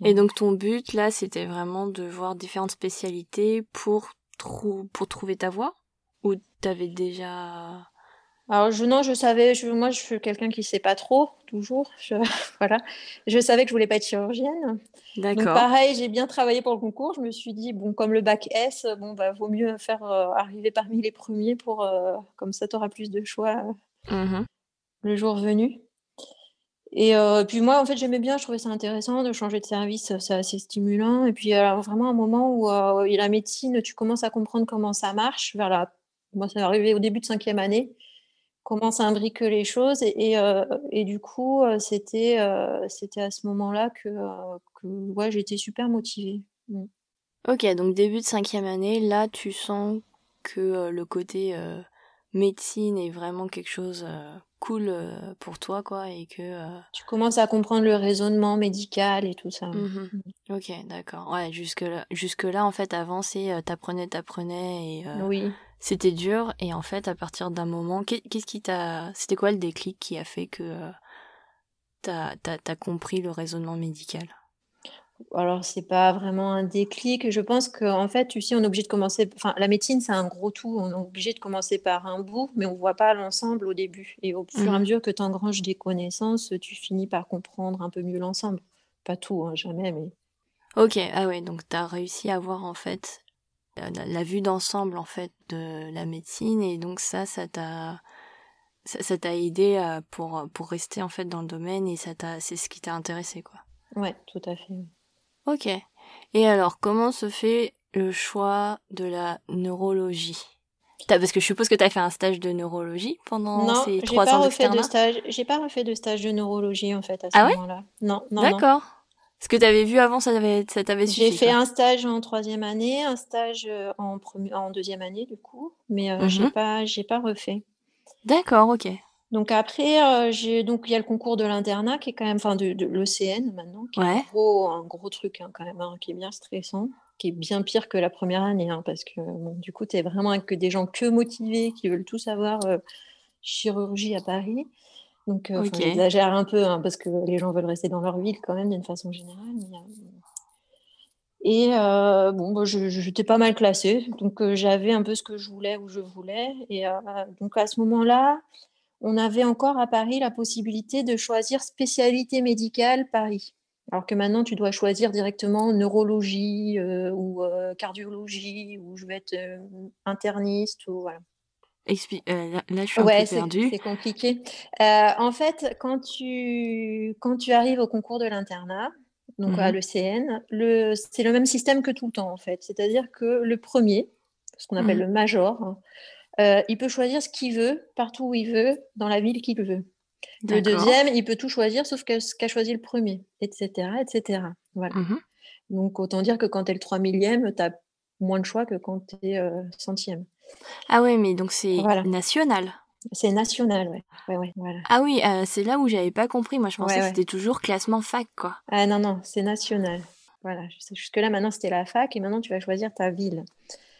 A: Et donc ton but là, c'était vraiment de voir différentes spécialités pour, pour trouver ta voie? Ou t'avais déjà...
B: Alors je, non, je savais, je, moi je suis quelqu'un qui ne sait pas trop, toujours. Je, voilà. je savais que je voulais pas être chirurgienne. D'accord. Donc pareil, j'ai bien travaillé pour le concours. Je me suis dit, bon, comme le bac S, bon, bah, vaut mieux faire euh, arriver parmi les premiers pour, euh, comme ça, tu auras plus de choix euh, mmh le jour venu. Et euh, puis moi, en fait, j'aimais bien, je trouvais ça intéressant de changer de service, c'est assez stimulant. Et puis, alors, vraiment un moment où euh, la médecine, tu commences à comprendre comment ça marche. Vers. Moi, ça arrivé au début de cinquième année, comment ça imbrique les choses. Et, et, euh, du coup, c'était c'était à ce moment-là que, que ouais, j'étais super motivée. Mm.
A: Ok, donc début de cinquième année, là, tu sens que le côté médecine est vraiment quelque chose cool euh, pour toi, quoi, et que... Euh,
B: tu commences à comprendre le raisonnement médical et tout ça.
A: Mmh mmh. Ok, d'accord. Ouais, jusque-là, jusque là, en fait, avant, c'est euh, t'apprenais, t'apprenais, et oui. c'était dur, et en fait, à partir d'un moment, qu'est-ce qui t'a... C'était quoi le déclic qui a fait que t'as as, compris le raisonnement médical?
B: Alors, c'est pas vraiment un déclic. Je pense qu'en fait, tu sais, on est obligé de commencer. Enfin, la médecine, c'est un gros tout. On est obligé de commencer par un bout, mais on voit pas l'ensemble au début. Et au fur et à mmh. mesure que tu engranges des connaissances, tu finis par comprendre un peu mieux l'ensemble. Pas tout, hein, jamais, mais.
A: Ok, ah ouais, donc tu as réussi à voir en fait la, vue d'ensemble en fait de la médecine et donc ça, ça t'a ça t'a aidé pour pour rester en fait dans le domaine et ça t'a c'est ce qui t'a intéressé quoi.
B: Ouais, tout à fait.
A: Ok. Et alors, comment se fait le choix de la neurologie? Parce que je suppose que tu as fait un stage de neurologie pendant ces trois ans
B: de stage. J'ai pas refait de stage de neurologie en fait à ce ah moment-là. non, non.
A: D'accord. Ce que tu avais vu avant, ça t'avait ça suffi.
B: J'ai fait un stage en troisième année, un stage euh, en, en deuxième année du coup, mais euh, j'ai mhm. pas j'ai pas refait.
A: D'accord, ok.
B: Donc après, euh, j'ai donc il y a le concours de l'internat qui est quand même, enfin de, de l'ECN maintenant, qui est un gros, un gros truc hein, quand même, hein, qui est bien stressant, qui est bien pire que la première année, hein, parce que du coup, tu es vraiment avec des gens que motivés, qui veulent tout savoir euh, chirurgie à Paris. Donc, euh, un peu, parce que les gens veulent rester dans leur ville quand même, d'une façon générale. et bon, bah, j'étais pas mal classée, donc j'avais un peu ce que je voulais où je voulais. Et donc à ce moment-là, on avait encore à Paris la possibilité de choisir spécialité médicale Paris. Alors que maintenant, tu dois choisir directement neurologie euh, ou euh, cardiologie ou je vais être euh, interniste ou voilà.
A: là, je suis un peu perdue.
B: C'est compliqué. en fait, quand tu, quand tu arrives au concours de l'internat, donc à mmh l'ECN, le, c'est le même système que tout le temps en fait. C'est-à-dire que le premier, ce qu'on appelle mmh le major, hein, euh, il peut choisir ce qu'il veut, partout où il veut, dans la ville qu'il veut. Le deuxième, il peut tout choisir sauf ce qu'a choisi le premier, etc. etc. Voilà. Mmh Donc autant dire que quand tu es le 3 millième, tu as moins de choix que quand tu es euh, centième.
A: Ah ouais, mais donc c'est national
B: c'est national, ouais. ouais, ouais voilà.
A: Ah oui, euh, c'est là où j'avais pas compris. Moi, je pensais que c'était toujours classement fac, quoi.
B: Ah non, non, c'est national. Voilà. Jusque-là, maintenant, c'était la fac et maintenant, tu vas choisir ta ville.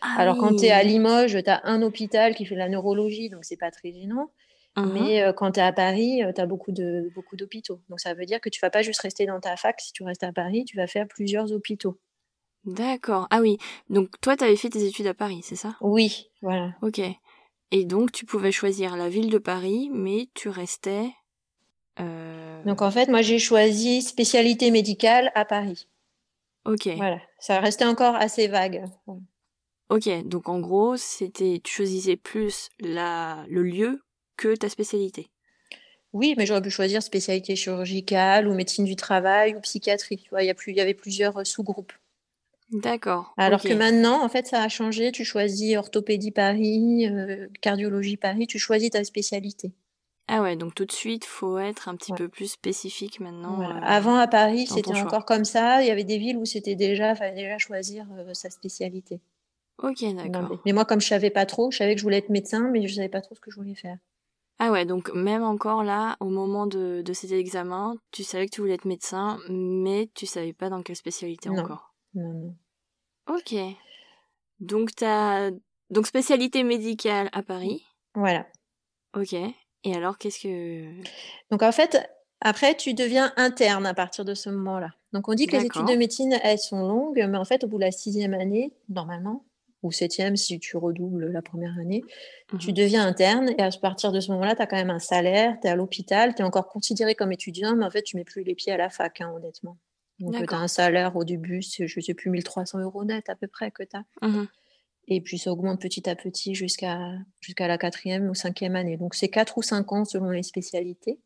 B: Ah Alors, quand tu es à Limoges, tu as un hôpital qui fait de la neurologie, donc c'est pas très gênant. Mais euh, quand tu es à Paris, euh, tu as beaucoup de beaucoup d'hôpitaux. Donc ça veut dire que tu vas pas juste rester dans ta fac. Si tu restes à Paris, tu vas faire plusieurs hôpitaux.
A: D'accord. Ah oui. Donc toi, tu avais fait tes études à Paris, c'est ça?
B: Oui, voilà.
A: Ok. Et donc tu pouvais choisir la ville de Paris, mais tu restais.
B: Euh, donc en fait, moi j'ai choisi spécialité médicale à Paris.
A: Ok.
B: Voilà. Ça restait encore assez vague.
A: Ok, donc en gros, c'était tu choisissais plus la, le lieu que ta spécialité.
B: Oui, mais j'aurais pu choisir spécialité chirurgicale ou médecine du travail ou psychiatrie. Tu vois, il y, a plus, il y avait plusieurs euh, sous-groupes.
A: D'accord.
B: Alors que maintenant, en fait, ça a changé. Tu choisis orthopédie Paris, euh, cardiologie Paris, tu choisis ta spécialité.
A: Ah ouais, donc tout de suite, faut être un petit
B: Ouais.
A: peu plus spécifique maintenant.
B: Voilà.
A: euh,
B: Avant, à Paris, c'était encore comme ça. Il y avait des villes où c'était déjà, fallait déjà choisir euh, sa spécialité.
A: Ok, d'accord.
B: Mais moi, comme je savais pas trop, je savais que je voulais être médecin, mais je savais pas trop ce que je voulais faire.
A: Ah ouais, donc même encore là, au moment de, de cet examen, tu savais que tu voulais être médecin, mais tu savais pas dans quelle spécialité
B: Non.
A: encore.
B: Non, non.
A: Ok. Donc t'as donc spécialité médicale à Paris.
B: Voilà.
A: Ok. Et alors qu'est-ce que
B: Donc en fait, après, tu deviens interne à partir de ce moment-là. Donc on dit que les études de médecine, elles sont longues, mais en fait, au bout de la sixième année, normalement, ou septième si tu redoubles la première année, tu
A: Mhm.
B: deviens interne et à partir de ce moment-là, tu as quand même un salaire, tu es à l'hôpital, tu es encore considéré comme étudiant, mais en fait, tu mets plus les pieds à la fac, hein, honnêtement. Donc tu as un salaire au début, c'est, je sais plus, 1300 euros net à peu près que tu as.
A: Mhm.
B: Et puis ça augmente petit à petit jusqu'à jusqu'à la quatrième ou cinquième année. Donc c'est quatre ou cinq ans selon les spécialités.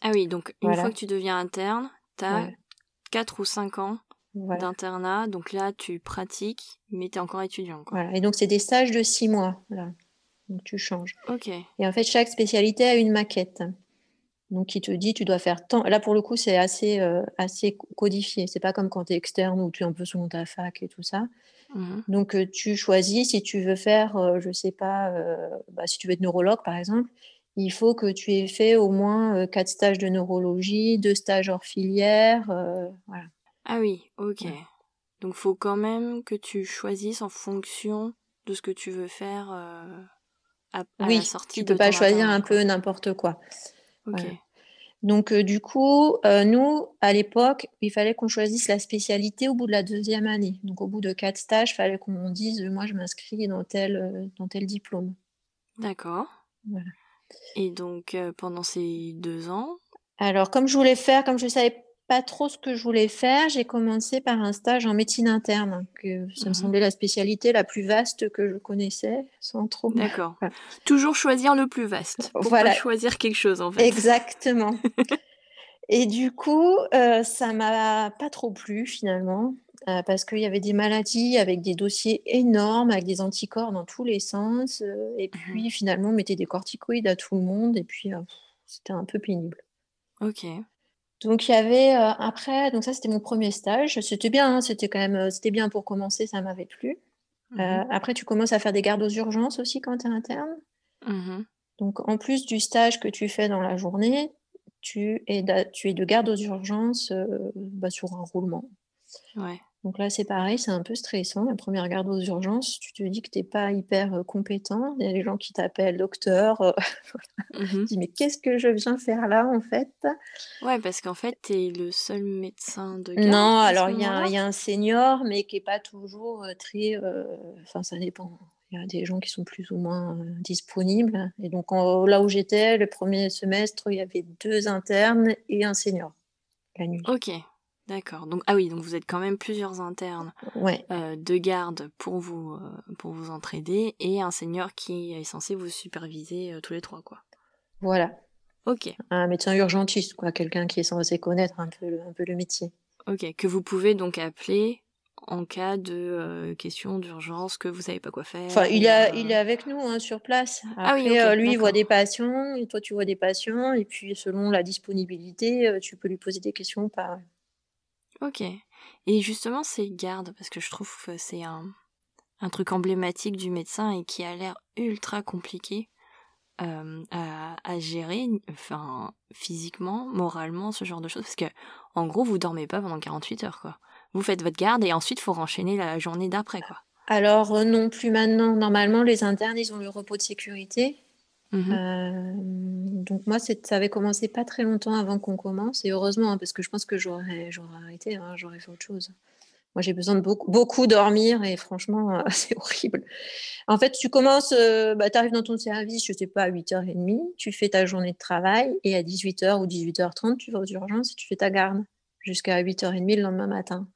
A: Ah oui, donc une
B: Voilà.
A: fois que tu deviens interne, t'as
B: Ouais.
A: 4 ou 5 ans
B: Voilà.
A: d'internat, donc là tu pratiques, mais t'es encore étudiant, quoi.
B: Voilà. Et donc c'est des stages de six mois. Voilà. Donc tu changes.
A: Ok.
B: Et en fait, chaque spécialité a une maquette. Donc qui te dit tu dois faire tant. Là pour le coup, c'est assez, euh, assez codifié. C'est pas comme quand tu es externe où tu es un peu selon ta fac et tout ça.
A: Mhm.
B: Donc euh, tu choisis si tu veux faire, euh, je sais pas, euh, bah, si tu veux être neurologue par exemple, il faut que tu aies fait au moins euh, quatre stages de neurologie, deux stages hors filière. voilà.
A: Ah oui, ok.
B: Ouais.
A: Donc faut quand même que tu choisisses en fonction de ce que tu veux faire euh, à, à la
B: Oui,
A: sortie
B: tu peux
A: de
B: pas choisir un
A: quoi.
B: peu n'importe quoi.
A: Ok.
B: Donc, euh, du coup, euh, nous, à l'époque, il fallait qu'on choisisse la spécialité au bout de la deuxième année. Donc, au bout de quatre stages, il fallait qu'on dise, euh, moi, je m'inscris dans tel, dans tel diplôme.
A: D'accord.
B: Voilà.
A: Et donc pendant ces deux ans,
B: Alors, comme je voulais faire, comme je ne savais pas trop ce que je voulais faire, j'ai commencé par un stage en médecine interne, que ça me
A: Mhm.
B: semblait la spécialité la plus vaste que je connaissais, sans trop.
A: d'accord.
B: Voilà.
A: Toujours choisir le plus vaste pour
B: Voilà.
A: pas choisir quelque chose en fait.
B: Exactement. Et du coup, euh, ça m'a pas trop plu finalement, euh, parce qu'il y avait des maladies avec des dossiers énormes, avec des anticorps dans tous les sens, euh, et
A: Mhm.
B: puis finalement, on mettait des corticoïdes à tout le monde, et puis euh, c'était un peu pénible.
A: Ok.
B: Donc il y avait euh, après, donc ça c'était mon premier stage, c'était bien, hein, c'était quand même, euh, c'était bien pour commencer, ça m'avait plu.
A: Mhm.
B: Euh, après, tu commences à faire des gardes aux urgences aussi quand tu es interne.
A: Mhm.
B: Donc, en plus du stage que tu fais dans la journée, tu es, da- tu es de garde aux urgences euh, bah, sur un roulement.
A: Ouais.
B: Donc là, c'est pareil, c'est un peu stressant. La première garde aux urgences, tu te dis que tu n'es pas hyper compétent. Il y a des gens qui t'appellent docteur. euh,
A: Mhm.
B: tu te dis, mais qu'est-ce que je viens faire là, en fait?
A: Ouais, parce qu'en fait, t'es le seul médecin de garde
B: Non, alors il y, a un-
A: moment-là?
B: il y a un senior, mais qui n'est pas toujours très... euh, Enfin, ça dépend. Il y a des gens qui sont plus ou moins euh, disponibles. Et donc, en- là où j'étais, le premier semestre, il y avait deux internes et un senior la nuit.
A: Ok, d'accord. Donc ah oui, donc vous êtes quand même plusieurs internes
B: Ouais,
A: euh, de garde pour vous euh, pour vous entraider et un senior qui est censé vous superviser euh, tous les trois quoi.
B: voilà.
A: Ok,
B: Un médecin urgentiste, quoi. Quelqu'un qui est censé connaître un peu le, un peu le métier.
A: ok, que vous pouvez donc appeler en cas de question d'urgence que vous savez pas quoi faire.
B: Enfin, il, a, il est avec nous hein, sur place.
A: Ah oui,
B: lui, il voit des patients et toi, tu vois des patients. Et puis, selon la disponibilité, tu peux lui poser des questions pas.
A: Ok. Et justement, ces gardes, parce que je trouve que c'est un, un truc emblématique du médecin et qui a l'air ultra compliqué euh, à, gérer, enfin, physiquement, moralement, ce genre de choses. Parce que, en gros, vous dormez pas pendant 48 heures, quoi. Vous faites votre garde et ensuite, faut enchaîner la journée d'après, quoi.
B: Alors, euh, non plus maintenant. Normalement, les internes, ils ont le repos de sécurité.
A: Mhm.
B: Euh, donc moi, ça avait commencé pas très longtemps avant qu'on commence, et heureusement, hein, parce que je pense que j'aurais arrêté, hein, j'aurais fait autre chose. Moi, j'ai besoin de beaucoup, beaucoup dormir, et franchement, euh, c'est horrible. En fait, tu commences, euh, bah, tu arrives dans ton service, je sais pas, à 8h30, tu fais ta journée de travail, et à 18h ou 18h30, tu vas aux urgences et tu fais ta garde, jusqu'à 8h30 le lendemain matin.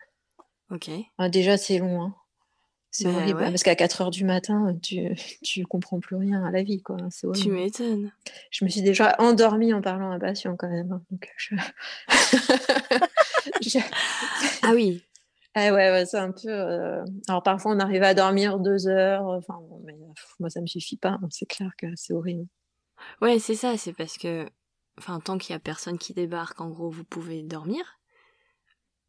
A: Ok.
B: Ah, déjà, c'est long, hein. C'est
A: Bah,
B: horrible,
A: ouais.
B: parce qu'à 4 heures du matin, tu tu comprends plus rien à la vie, quoi. C'est
A: Tu m'étonnes.
B: Je me suis déjà endormie en parlant à un patient quand même, hein, donc je je
A: Ah oui.
B: ah ouais, ouais, c'est un peu, heu alors parfois on arrive à dormir 2 heures, enfin bon, mais pff, moi ça me suffit pas, hein, c'est clair que c'est horrible.
A: Ouais, c'est ça, c'est parce que, enfin, tant qu'il y a personne qui débarque, en gros, vous pouvez dormir.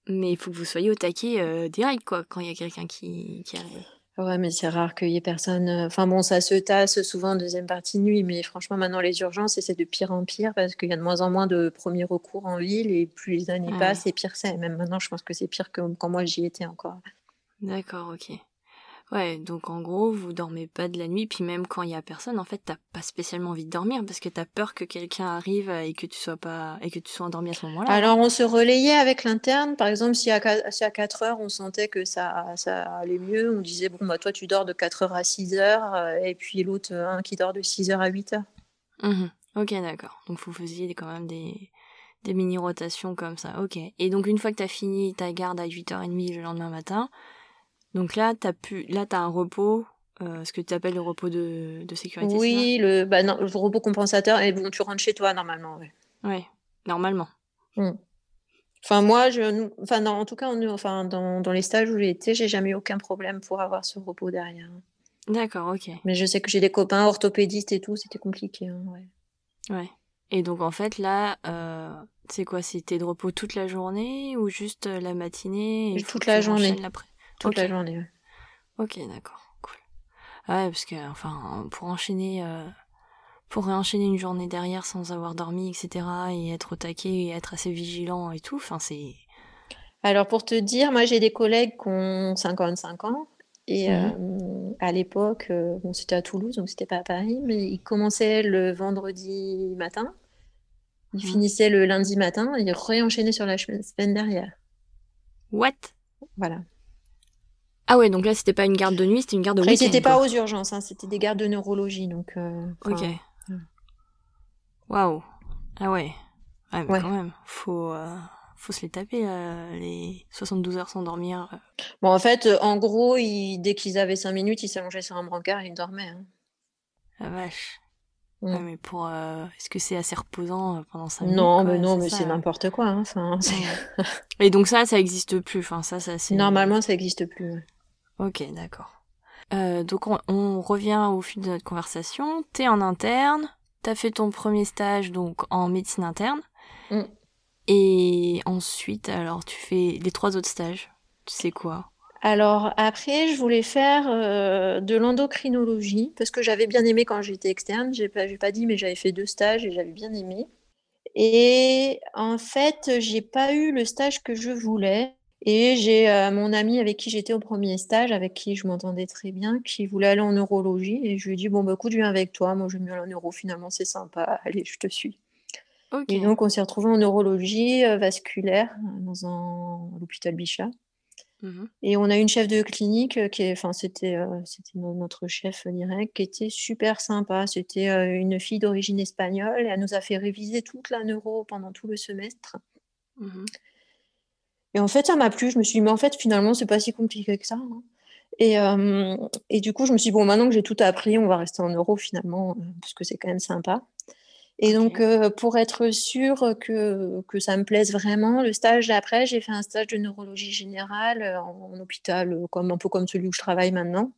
A: Mais il faut que vous soyez au taquet euh, direct, quoi, quand il y a quelqu'un qui, qui arrive.
B: Ouais, mais c'est rare qu'il y ait personne, heu enfin bon, ça se tasse souvent en deuxième partie de nuit, mais franchement maintenant les urgences c'est de pire en pire parce qu'il y a de moins en moins de premiers recours en ville et plus les années
A: Ouais.
B: passent et pire c'est. Même maintenant, je pense que c'est pire que quand moi j'y étais encore.
A: D'accord, ok. Ouais, donc en gros, vous dormez pas de la nuit, puis même quand il y a personne, en fait, t'as pas spécialement envie de dormir parce que t'as peur que quelqu'un arrive et que tu sois pas et que tu sois endormi à ce moment-là.
B: Alors on se relayait avec l'interne, par exemple si à qua si à 4 heures on sentait que ça ça allait mieux, on disait: «Bon bah toi tu dors de 4 heures à 6 heures, heu, et puis l'autre, un qui dort de 6 heures à 8 heures».
A: Mhm. Ok, d'accord. Donc vous faisiez quand même des, des mini-rotations comme ça. Ok. Et donc une fois que t'as fini ta garde à 8h30 le lendemain matin, donc là t'as pu, là t'as un repos, euh, ce que tu appelles le repos de, de sécurité.
B: Oui, le bah non, le repos compensateur et bon tu rentres chez toi normalement, Ouais.
A: Normalement.
B: Enfin moi je enfin non, en tout cas on enfin dans dans les stages où j'ai été, j'ai jamais eu aucun problème pour avoir ce repos derrière.
A: D'accord. Ok.
B: Mais je sais que j'ai des copains orthopédistes et tout, c'était compliqué, hein, ouais.
A: Ouais. Et donc en fait là, euh, c'est quoi? C'était de repos toute la journée ou juste euh, la matinée et
B: Toute la
A: tu
B: journée.
A: l'après
B: Toute
A: Ok.
B: la journée, ouais.
A: Ok, d'accord, cool. Ouais, parce que, enfin, pour enchaîner, euh, pour réenchaîner une journée derrière sans avoir dormi, etc., et être au taquet et être assez vigilant et tout, enfin, c'est.
B: Alors pour te dire, moi j'ai des collègues qui ont 55 ans et
A: Mhm.
B: euh, à l'époque, euh, bon, c'était à Toulouse, donc c'était pas à Paris, mais ils commençaient le vendredi matin, ils
A: Mhm.
B: finissaient le lundi matin et ils réenchaînaient sur la semaine semaine derrière.
A: What?
B: Voilà.
A: Ah ouais, donc là, c'était pas une garde de nuit, c'était une garde de week-end.
B: n'étaient pas aux urgences, hein, c'était des gardes de neurologie, donc. euh,
A: Ok. Waouh. Ah ouais. Ouais, mais
B: Ouais.
A: quand même, faut, euh, faut se les taper, euh, les 72 heures sans dormir.
B: Bon, en fait, en gros, ils- dès qu'ils avaient 5 minutes, ils s'allongeaient sur un brancard et ils dormaient. hein.
A: La vache.
B: Mm.
A: Ouais, mais pour. euh, Est-ce que c'est assez reposant pendant 5 minutes
B: Non, mais non, mais
A: ça,
B: c'est n'importe quoi. hein,
A: Ouais. Et donc ça, ça existe plus. Enfin, ça, ça c'est.
B: Normalement, ça n'existe plus.
A: Ok, d'accord. Euh, donc on, on revient au fil de notre conversation. T'es en interne, t'as fait ton premier stage donc en médecine interne.
B: Mm.
A: Et ensuite, alors tu fais les trois autres stages. Tu sais quoi?
B: Alors après, je voulais faire euh, de l'endocrinologie parce que j'avais bien aimé quand j'étais externe. J'ai pas, j'ai pas dit, mais j'avais fait deux stages et j'avais bien aimé. Et en fait, j'ai pas eu le stage que je voulais. Et j'ai euh, mon ami avec qui j'étais au premier stage, avec qui je m'entendais très bien, qui voulait aller en neurologie. Et je lui ai dit, bon, bah, écoute, je viens avec toi. Moi, j'aime bien la neuro, finalement, c'est sympa. Allez, je te suis. Et donc, on s'est retrouvés en neurologie euh, vasculaire dans un, l'hôpital Bichat.
A: Mhm.
B: Et on a une chef de clinique euh, qui enfin, c'était, euh, notre chef direct, qui était super sympa. C'était euh, une fille d'origine espagnole et elle nous a fait réviser toute la neuro pendant tout le semestre.
A: Mhm.
B: Et en fait, ça m'a plu. Je me suis dit, mais en fait, finalement, c'est pas si compliqué que ça. hein. Et, euh, et du coup, je me suis dit, bon, maintenant que j'ai tout appris, on va rester en neuro finalement, euh, parce que c'est quand même sympa. Et donc, euh, pour être sûre que, que ça me plaise vraiment, le stage d'après, j'ai fait un stage de neurologie générale en, en hôpital, comme, un peu comme celui où je travaille maintenant.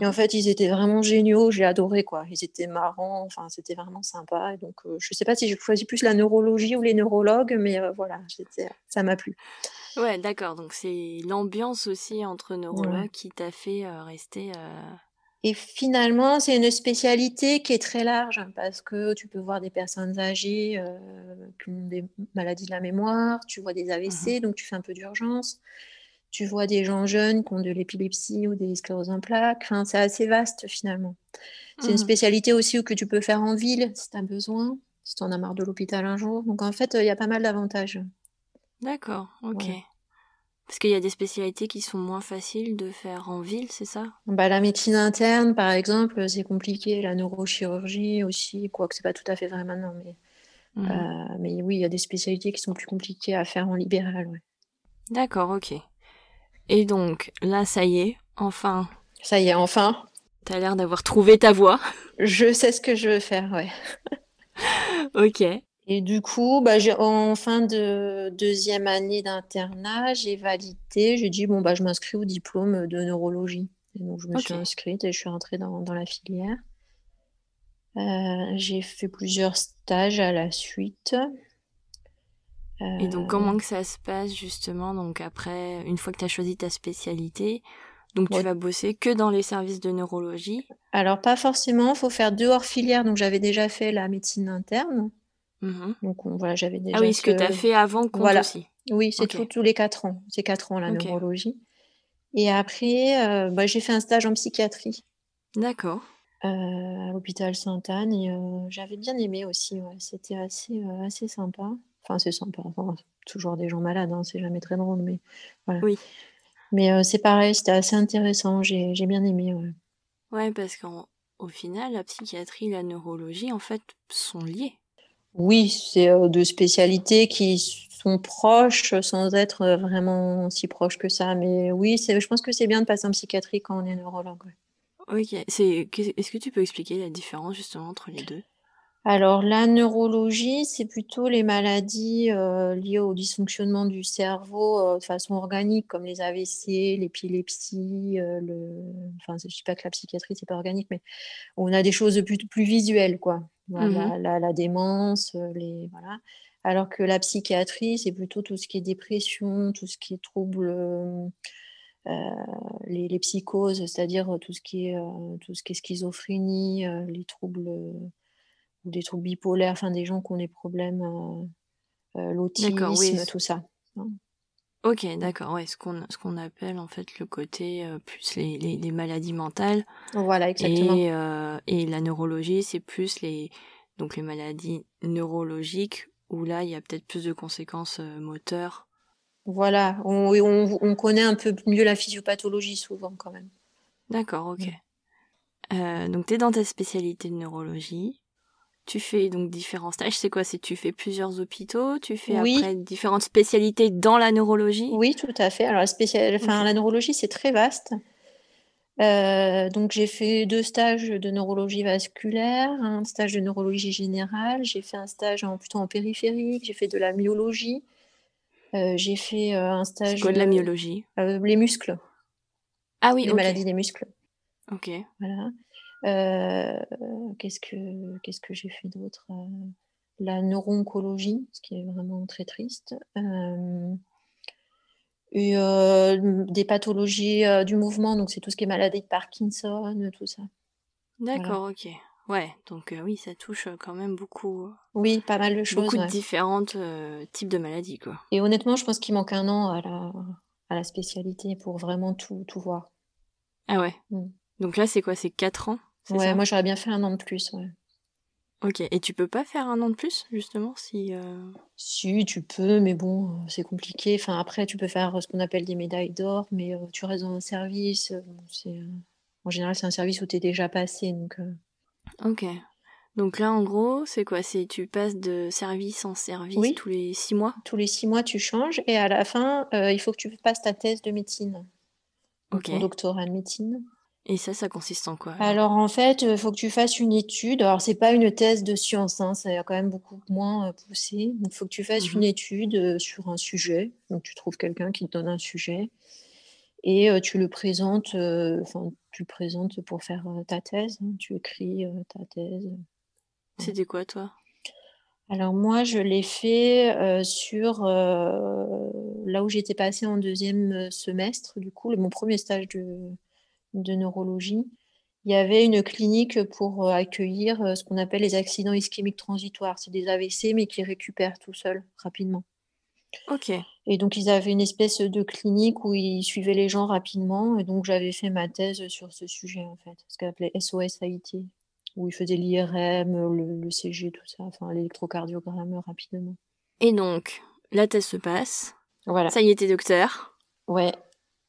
B: Et en
A: Mhm.
B: fait, ils étaient vraiment géniaux, j'ai adoré quoi. Ils étaient marrants, enfin, c'était vraiment sympa. Et donc, euh, je sais pas si j'ai choisi plus la neurologie ou les neurologues, mais voilà, ça m'a plu.
A: Ouais, d'accord. Donc c'est l'ambiance aussi entre neurologues qui t'a fait euh, rester. euh,
B: Et finalement, c'est une spécialité qui est très large hein, parce que tu peux voir des personnes âgées euh, qui ont des maladies de la mémoire, tu vois des AVC, donc tu fais un peu d'urgence, tu vois des gens jeunes qui ont de l'épilepsie ou des scléroses en plaques, enfin, c'est assez vaste finalement. C'est une
A: Mhm.
B: spécialité aussi que tu peux faire en ville si tu as besoin, si tu en as marre de l'hôpital un jour. Donc en fait, il y a pas mal d'avantages.
A: D'accord, ok.
B: Voilà.
A: Parce qu'il y a des spécialités qui sont moins faciles de faire en ville, c'est ça?
B: Bah, la médecine interne, par exemple, c'est compliqué. La neurochirurgie aussi, quoique c'est pas tout à fait vrai maintenant, mais
A: Mhm.
B: Euh, mais oui, il y a des spécialités qui sont plus compliquées à faire en libéral. Ouais.
A: D'accord, ok. Et donc, là, ça y est, Enfin.
B: Ça y est, enfin.
A: T'as l'air d'avoir trouvé ta voie.
B: Je sais ce que je veux faire, ouais.
A: ok.
B: Et du coup, bah, en fin de deuxième année d'internat, j'ai validé, j'ai dit, bon, bah, je m'inscris au diplôme de neurologie. Et donc, je me suis inscrite et je suis rentrée dans, dans la filière. Euh, j'ai fait plusieurs stages à la suite.
A: Et donc, comment que ça se passe justement Donc, après, une fois que tu as choisi ta spécialité, donc tu vas bosser que dans les services de neurologie?
B: Alors, pas forcément, il faut faire deux hors filières. Donc, j'avais déjà fait la médecine interne.
A: Mmh
B: donc, voilà, j'avais déjà.
A: Ah oui, ce que tu as fait avant compte
B: voilà.
A: aussi.
B: Oui, c'est tous les quatre ans. C'est quatre ans la neurologie. Et après, euh, bah, j'ai fait un stage en psychiatrie.
A: D'accord.
B: Euh, à l'hôpital Sainte-Anne et euh, j'avais bien aimé aussi. Ouais. C'était assez, assez sympa. Enfin, c'est sympa. toujours des gens malades, hein, c'est jamais très drôle, mais voilà.
A: Oui.
B: Mais c'est pareil, c'était assez intéressant. J'ai bien aimé. Ouais,
A: ouais parce qu'au final, la psychiatrie et la neurologie, en fait, sont liées.
B: Oui, c'est deux spécialités qui sont proches sans être vraiment si proches que ça. Mais oui, je pense que c'est bien de passer en psychiatrie quand on est neurologue.
A: Ok. Est-ce que tu peux expliquer la différence justement entre les deux?
B: Alors, la neurologie, c'est plutôt les maladies liées au dysfonctionnement du cerveau de façon organique, comme les AVC, l'épilepsie, le... enfin, je ne dis pas que la psychiatrie, c'est pas organique, mais on a des choses plus, plus visuelles, quoi. Voilà, mmh la, démence, les... voilà. Alors que la psychiatrie, c'est plutôt tout ce qui est dépression, tout ce qui est troubles, les, les, psychoses, c'est-à-dire tout ce qui est tout ce qui est schizophrénie, les troubles des troubles bipolaires, enfin des gens qui ont des problèmes, euh, euh, l'autisme, tout ça. Hein.
A: Ok, d'accord, ouais, ce qu'on ce qu'on appelle en fait le côté euh, plus les, les, maladies mentales.
B: Voilà, exactement.
A: Et, et la neurologie, c'est plus les donc les maladies neurologiques où là il y a peut-être plus de conséquences moteurs.
B: Voilà, on, on, connaît un peu mieux la physiopathologie souvent quand même.
A: D'accord, ok. Mm. donc tu es dans ta spécialité de neurologie. Tu fais donc différents stages. C'est quoi? C'est tu fais plusieurs hôpitaux? Tu fais après différentes spécialités dans la neurologie?
B: Oui, tout à fait. Alors la, spécial... enfin, la neurologie, c'est très vaste. Euh, donc j'ai fait deux stages de neurologie vasculaire, un stage de neurologie générale. J'ai fait un stage en, plutôt en périphérique. J'ai fait de la myologie. Euh, j'ai fait euh, un stage.
A: quoi de la myologie?
B: Les muscles.
A: Ah oui.
B: Les maladies des muscles.
A: Ok.
B: Voilà. Euh, qu'est-ce que qu'est-ce que j'ai fait d'autre euh, La neuro-oncologie, ce qui est vraiment très triste. Euh, et des pathologies du mouvement, donc c'est tout ce qui est maladie de Parkinson, tout ça.
A: D'accord, ok. Ouais, donc oui, ça touche quand même beaucoup.
B: Oui, pas mal de choses.
A: Beaucoup de différents types de maladies, quoi.
B: Et honnêtement, je pense qu'il manque un an à la, à la spécialité pour vraiment tout, tout voir.
A: Ah ouais. Mmh. Donc là, c'est quoi C'est 4 ans?
B: Ouais, moi j'aurais bien fait un an de plus. Ouais.
A: Ok, et tu peux pas faire un an de plus justement si. Euh,
B: si, tu peux, mais bon, euh, c'est compliqué. Enfin, après, tu peux faire ce qu'on appelle des médailles d'or, mais euh, tu restes dans un service. c'est, en général, c'est un service où tu es déjà passé. Donc,
A: Ok. Donc là, en gros, c'est quoi? C'est tu passes de service en service tous les six mois?
B: Tous les six mois, tu changes, et à la fin, il faut que tu passes ta thèse de médecine.
A: Ok.
B: Ton doctorat de médecine.
A: Et ça, ça consiste en quoi
B: alors, en fait, il faut que tu fasses une étude. Alors, c'est pas une thèse de science, hein, c'est quand même beaucoup moins euh, poussé. Il faut que tu fasses une mmh étude euh, sur un sujet. Donc, tu trouves quelqu'un qui te donne un sujet et euh, tu le présentes. Enfin, tu le présentes pour faire ta thèse. Hein. Tu écris ta thèse.
A: C'était quoi, toi?
B: Alors moi, je l'ai fait sur là où j'étais passée en deuxième semestre, du coup, mon premier stage de, de neurologie, il y avait une clinique pour euh, accueillir euh, ce qu'on appelle les accidents ischémiques transitoires. C'est des AVC, mais qui récupèrent tout seuls rapidement.
A: Ok.
B: Et donc, ils avaient une espèce de clinique où ils suivaient les gens rapidement. Et donc, j'avais fait ma thèse sur ce sujet, en fait, ce qu'on appelait SOS AIT, où ils faisaient l'IRM, le, CG, tout ça, enfin, l'électrocardiogramme rapidement.
A: Et donc, la thèse se passe.
B: Voilà.
A: Ça y était docteur.
B: Ouais.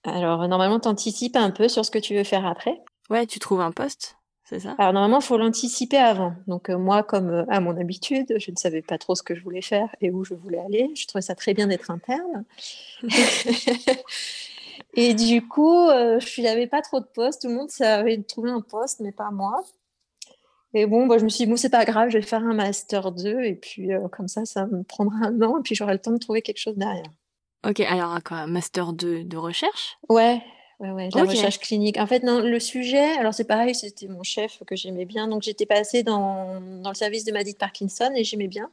B: Alors, normalement, tu anticipes un peu sur ce que tu veux faire après.
A: Ouais, tu trouves un poste, c'est ça?
B: Alors, normalement, il faut l'anticiper avant. Donc, euh, moi, comme euh, à mon habitude, je ne savais pas trop ce que je voulais faire et où je voulais aller. Je trouvais ça très bien d'être interne. Et du coup, je n'avais pas trop de postes. Tout le monde savait trouver un poste, mais pas moi. Et bon, bah, je me suis dit, bon, c'est pas grave, je vais faire un master 2 et puis comme ça, ça me prendra un an et puis j'aurai le temps de trouver quelque chose derrière.
A: Ok, alors quoi, master 2 de recherche?
B: Ouais, ouais, ouais, la recherche clinique. En fait, non, le sujet, alors c'est pareil, c'était mon chef que j'aimais bien. Donc j'étais passée dans, dans le service de maladie de Parkinson et j'aimais bien.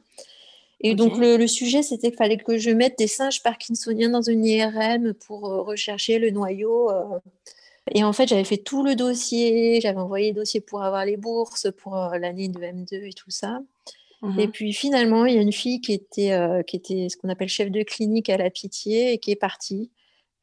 B: Et donc, le, sujet, c'était qu'il fallait que je mette des singes parkinsoniens dans une IRM pour rechercher le noyau. Et en fait, j'avais fait tout le dossier, j'avais envoyé le dossier pour avoir les bourses pour l'année de M2 et tout ça. Mmh et puis finalement, il y a une fille qui était, qui était ce qu'on appelle chef de clinique à la pitié et qui est partie.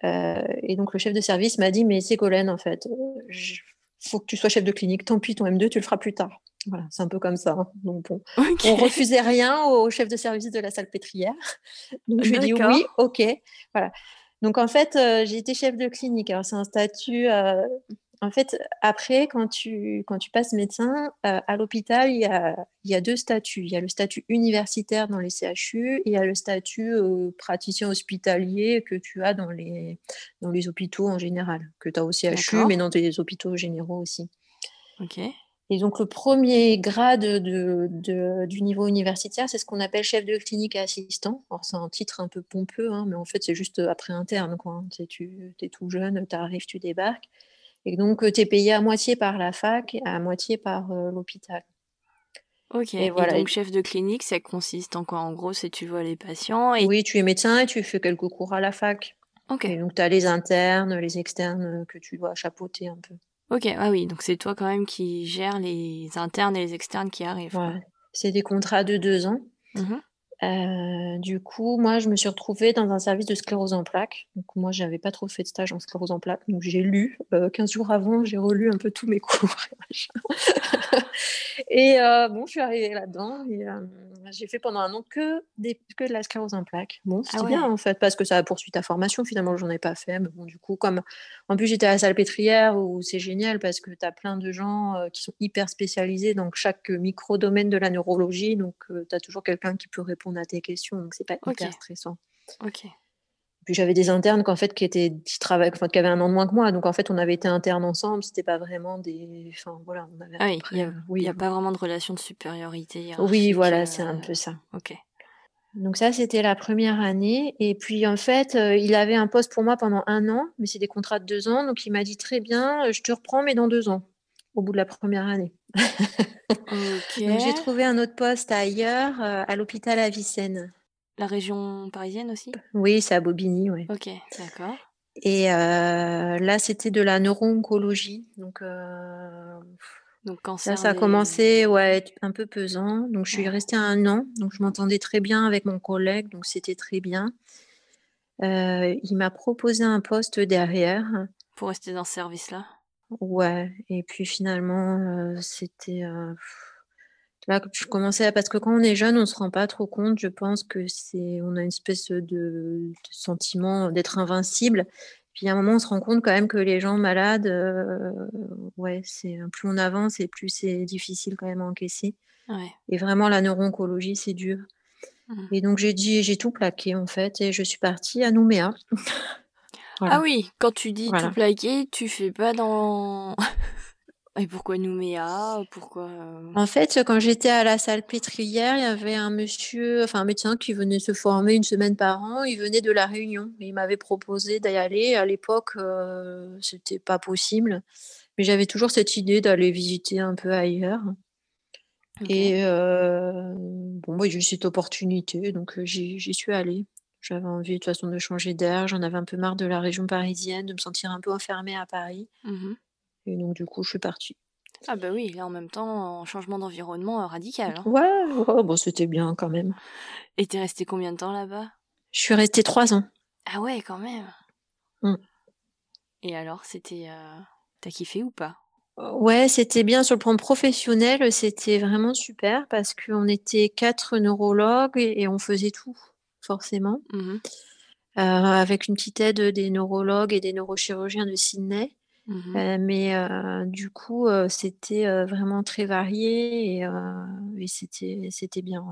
B: et donc, le chef de service m'a dit Mais c'est Colin, en fait, il faut que tu sois chef de clinique. Tant pis, ton M2, tu le feras plus tard. Voilà, c'est un peu comme ça. Hein. Donc, on refusait rien au chef de service de la salle pétrière. Donc, je lui ai dit oui, ok. Voilà. Donc, en fait, euh, j'ai été chef de clinique. Alors, c'est un statut. Euh, en fait, après, quand tu, quand tu passes médecin, euh, à l'hôpital, il y a, y a, deux statuts. Il y a le statut universitaire dans les CHU et il y a le statut praticien hospitalier que tu as dans les, dans les hôpitaux en général, que tu as au CHU, mais dans des hôpitaux généraux aussi.
A: Ok.
B: Et donc, le premier grade de, du niveau universitaire, c'est ce qu'on appelle chef de clinique et assistant. Alors, c'est un titre un peu pompeux, hein, mais en fait, c'est juste après interne. Quoi, hein. Tu es tout jeune, tu arrives, tu débarques. Et donc, tu es payé à moitié par la fac et à moitié par euh, l'hôpital.
A: Ok, et, voilà. donc chef de clinique, ça consiste en quoi? En gros, c'est tu vois les patients et...
B: Oui, tu es médecin et tu fais quelques cours à la fac.
A: Ok.
B: Et donc, tu as les internes, les externes que tu dois chapeauter un peu.
A: Ok, ah oui, donc c'est toi quand même qui gères les internes et les externes qui arrivent.
B: Ouais. C'est des contrats de deux ans. Mmh euh, du coup, moi, je me suis retrouvée dans un service de sclérose en plaques. Donc, moi, je n'avais pas trop fait de stage en sclérose en plaques. Donc, j'ai lu. Euh, 15 jours avant, j'ai relu un peu tous mes cours. Et euh, bon, je suis arrivée là-dedans. Et euh, j'ai fait pendant un an que, des, que de la sclérose en plaques. Bon, c'était ah bien, en fait, parce que ça a poursuivi ta formation. Finalement, je n'en ai pas fait. Mais bon, du coup, comme en plus, j'étais à la salle pétrière où c'est génial parce que tu as plein de gens qui sont hyper spécialisés dans chaque micro-domaine de la neurologie. Donc, tu as toujours quelqu'un qui peut répondre à tes questions, donc c'est pas hyper stressant.
A: Ok.
B: Puis j'avais des internes qu'en fait qui étaient qui travaillaient, enfin, qui avaient un an de moins que moi, donc en fait on avait été internes ensemble. C'était pas vraiment des, enfin voilà, on avait.
A: Ah oui, il n'y a, pas vraiment de relation de supériorité.
B: Oui, voilà, c'est un peu ça.
A: Ok.
B: Donc ça, c'était la première année. Et puis en fait, euh, il avait un poste pour moi pendant un an, mais c'est des contrats de deux ans. Donc il m'a dit très bien, je te reprends, mais dans deux ans, au bout de la première année. Donc j'ai trouvé un autre poste ailleurs, euh, à l'hôpital Avicenne.
A: La région parisienne aussi?
B: Oui, c'est à Bobigny, oui.
A: Ok, d'accord.
B: Et euh, là, c'était de la neuro-oncologie. Donc, euh,
A: donc cancer.
B: Là, ça a commencé ouais, être un peu pesant. Donc, je suis restée un an. Donc, je m'entendais très bien avec mon collègue. Donc, c'était très bien. il m'a proposé un poste derrière.
A: Pour rester dans ce service-là?
B: Ouais, et puis finalement, c'était, là je commençais parce que quand on est jeune, on se rend pas trop compte. Je pense que c'est on a une espèce de sentiment d'être invincible. Puis à un moment, on se rend compte quand même que les gens malades, ouais, c'est plus on avance et plus c'est difficile quand même à encaisser.
A: Ouais.
B: Et vraiment la neuro-oncologie, c'est dur. Mmh. Et donc j'ai dit j'ai tout plaqué en fait et je suis partie à Nouméa.
A: Ah oui, quand tu dis tout plaqué, tu fais pas dans. Et pourquoi Nouméa? Pourquoi euh?
B: En fait, quand j'étais à la salle pétrière, il y avait un monsieur, enfin un médecin qui venait se former une semaine par an. Il venait de la Réunion. Il m'avait proposé d'y aller. À l'époque, euh, c'était pas possible, mais j'avais toujours cette idée d'aller visiter un peu ailleurs. Et euh, bon, bah, j'ai eu cette opportunité, donc j'y suis allée. J'avais envie de toute façon de changer d'air, j'en avais un peu marre de la région parisienne, de me sentir un peu enfermée à Paris.
A: Mmh
B: et donc du coup, je suis partie.
A: Ah bah oui, là en même temps, un changement d'environnement euh, radical. Hein.
B: Ouais, bon, c'était bien quand même.
A: Et t'es restée combien de temps là-bas?
B: Je suis restée trois ans.
A: Ah ouais, quand même.
B: Mmh.
A: Et alors, c'était... Euh, t'as kiffé ou pas?
B: Ouais, c'était bien sur le plan professionnel, c'était vraiment super parce qu'on était quatre neurologues et on faisait tout forcément,
A: mmh
B: euh, avec une petite aide des neurologues et des neurochirurgiens de Sydney.
A: Mmh
B: euh, mais euh, du coup, c'était vraiment très varié et, c'était, c'était bien.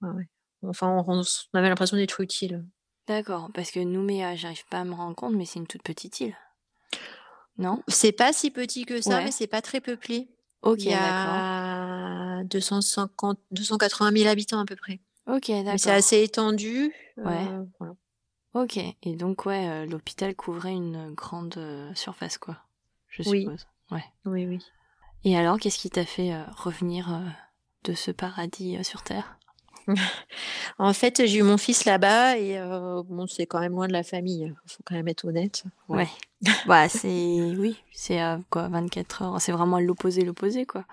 B: Ouais. Enfin, on, avait l'impression d'être utile.
A: D'accord, parce que Nouméa, j'arrive pas à me rendre compte, mais c'est une toute petite île. Non?
B: C'est pas si petit que ça, mais c'est pas très peuplé.
A: Ok,
B: Il y
A: d'accord.
B: a 250, 280 000 habitants à peu près.
A: Ok,
B: Mais c'est
A: d'accord.
B: assez étendu. euh,
A: Ouais.
B: voilà.
A: Ok, et donc, ouais, euh, l'hôpital couvrait une grande euh, surface, quoi. Je
B: Oui.
A: suppose. Ouais.
B: Oui, oui.
A: Et alors, qu'est-ce qui t'a fait euh, revenir euh, de ce paradis euh, sur Terre?
B: En fait, j'ai eu mon fils là-bas et bon, c'est quand même loin de la famille. Il faut quand même être honnête.
A: Ouais. bah, c'est. Oui, c'est à quoi, 24 heures C'est vraiment l'opposé, l'opposé, quoi.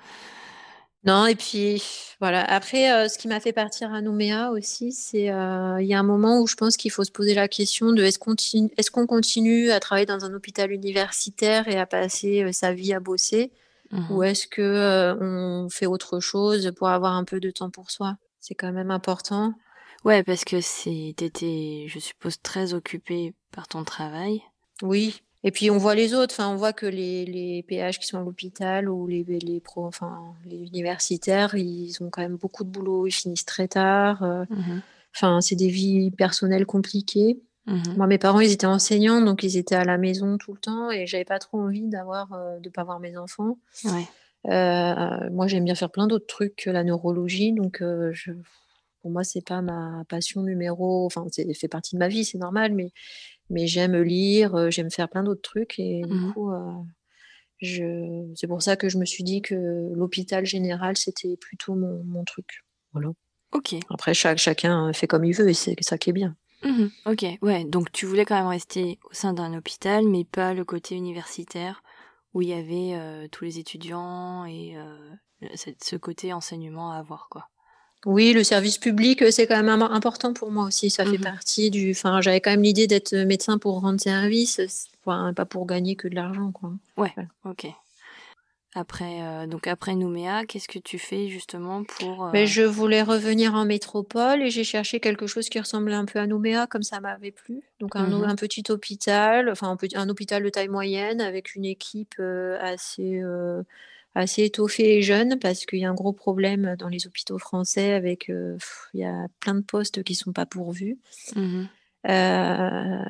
B: Non, et puis voilà. Après, euh, ce qui m'a fait partir à Nouméa aussi, c'est euh, il y a un moment où je pense qu'il faut se poser la question de est-ce qu'on continue, est-ce qu'on continue à travailler dans un hôpital universitaire et à passer euh, sa vie à bosser, ou est-ce que on fait autre chose pour avoir un peu de temps pour soi? C'est quand même important.
A: Ouais, parce que t'étais, je suppose, très occupée par ton travail.
B: Oui. Et puis on voit les autres. Enfin, on voit que les, les PH qui sont à l'hôpital ou les, les pro, enfin les universitaires, ils ont quand même beaucoup de boulot. Ils finissent très tard. euh,
A: Mhm.
B: Enfin, c'est des vies personnelles compliquées.
A: Mhm.
B: Moi, mes parents, ils étaient enseignants, donc ils étaient à la maison tout le temps, et j'avais pas trop envie d'avoir, euh, de pas voir mes enfants.
A: Ouais.
B: Euh, moi, j'aime bien faire plein d'autres trucs que la neurologie, donc euh, je, pour moi, c'est pas ma passion numéro. Enfin, c'est fait partie de ma vie, c'est normal, mais mais j'aime lire, euh, j'aime faire plein d'autres trucs, et du
A: Mhm.
B: coup, euh, je, c'est pour ça que je me suis dit que l'hôpital général, c'était plutôt mon, mon truc. Voilà.
A: Ok.
B: Après, chaque, chacun fait comme il veut, et c'est ça qui est bien.
A: Mhm. Ok. Ouais. Donc, tu voulais quand même rester au sein d'un hôpital, mais pas le côté universitaire où il y avait euh, tous les étudiants et euh, ce côté enseignement à avoir, quoi.
B: Oui, le service public, euh, c'est quand même im- important pour moi aussi. Ça fait
A: Mhm.
B: partie du. Enfin, j'avais quand même l'idée d'être médecin pour rendre service, enfin, pas pour gagner que de l'argent, quoi.
A: Ouais.
B: Voilà.
A: Ok. Après, euh, donc après Nouméa, qu'est-ce que tu fais justement pour euh,
B: Mais je voulais revenir en métropole et j'ai cherché quelque chose qui ressemblait un peu à Nouméa, comme ça m'avait plu. Donc un,
A: Mhm.
B: un petit hôpital, enfin un, petit- un hôpital de taille moyenne avec une équipe euh, assez, euh, assez étoffée et jeune, parce qu'il y a un gros problème dans les hôpitaux français avec, euh, pff, il y a plein de postes qui sont pas pourvus.
A: Mhm.
B: Euh,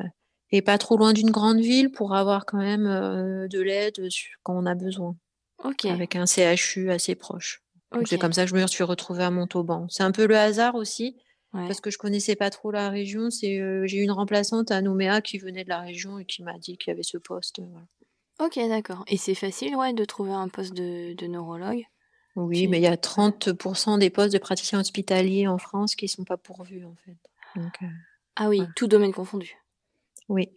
B: et pas trop loin d'une grande ville pour avoir quand même euh, de l'aide quand on a besoin, avec un CHU assez proche. C'est comme ça que je me suis retrouvée à Montauban. C'est un peu le hasard aussi,
A: Ouais.
B: parce que je connaissais pas trop la région. C'est j'ai eu une remplaçante à Nouméa qui venait de la région et qui m'a dit qu'il y avait ce poste. voilà.
A: Ok, d'accord. Et c'est facile, ouais, de trouver un poste de, de neurologue.
B: Oui, mais il y a 30% des postes de praticiens hospitaliers en France qui sont pas pourvus en fait. Donc euh,
A: Ah oui,
B: Voilà.
A: tout domaine confondu.
B: oui.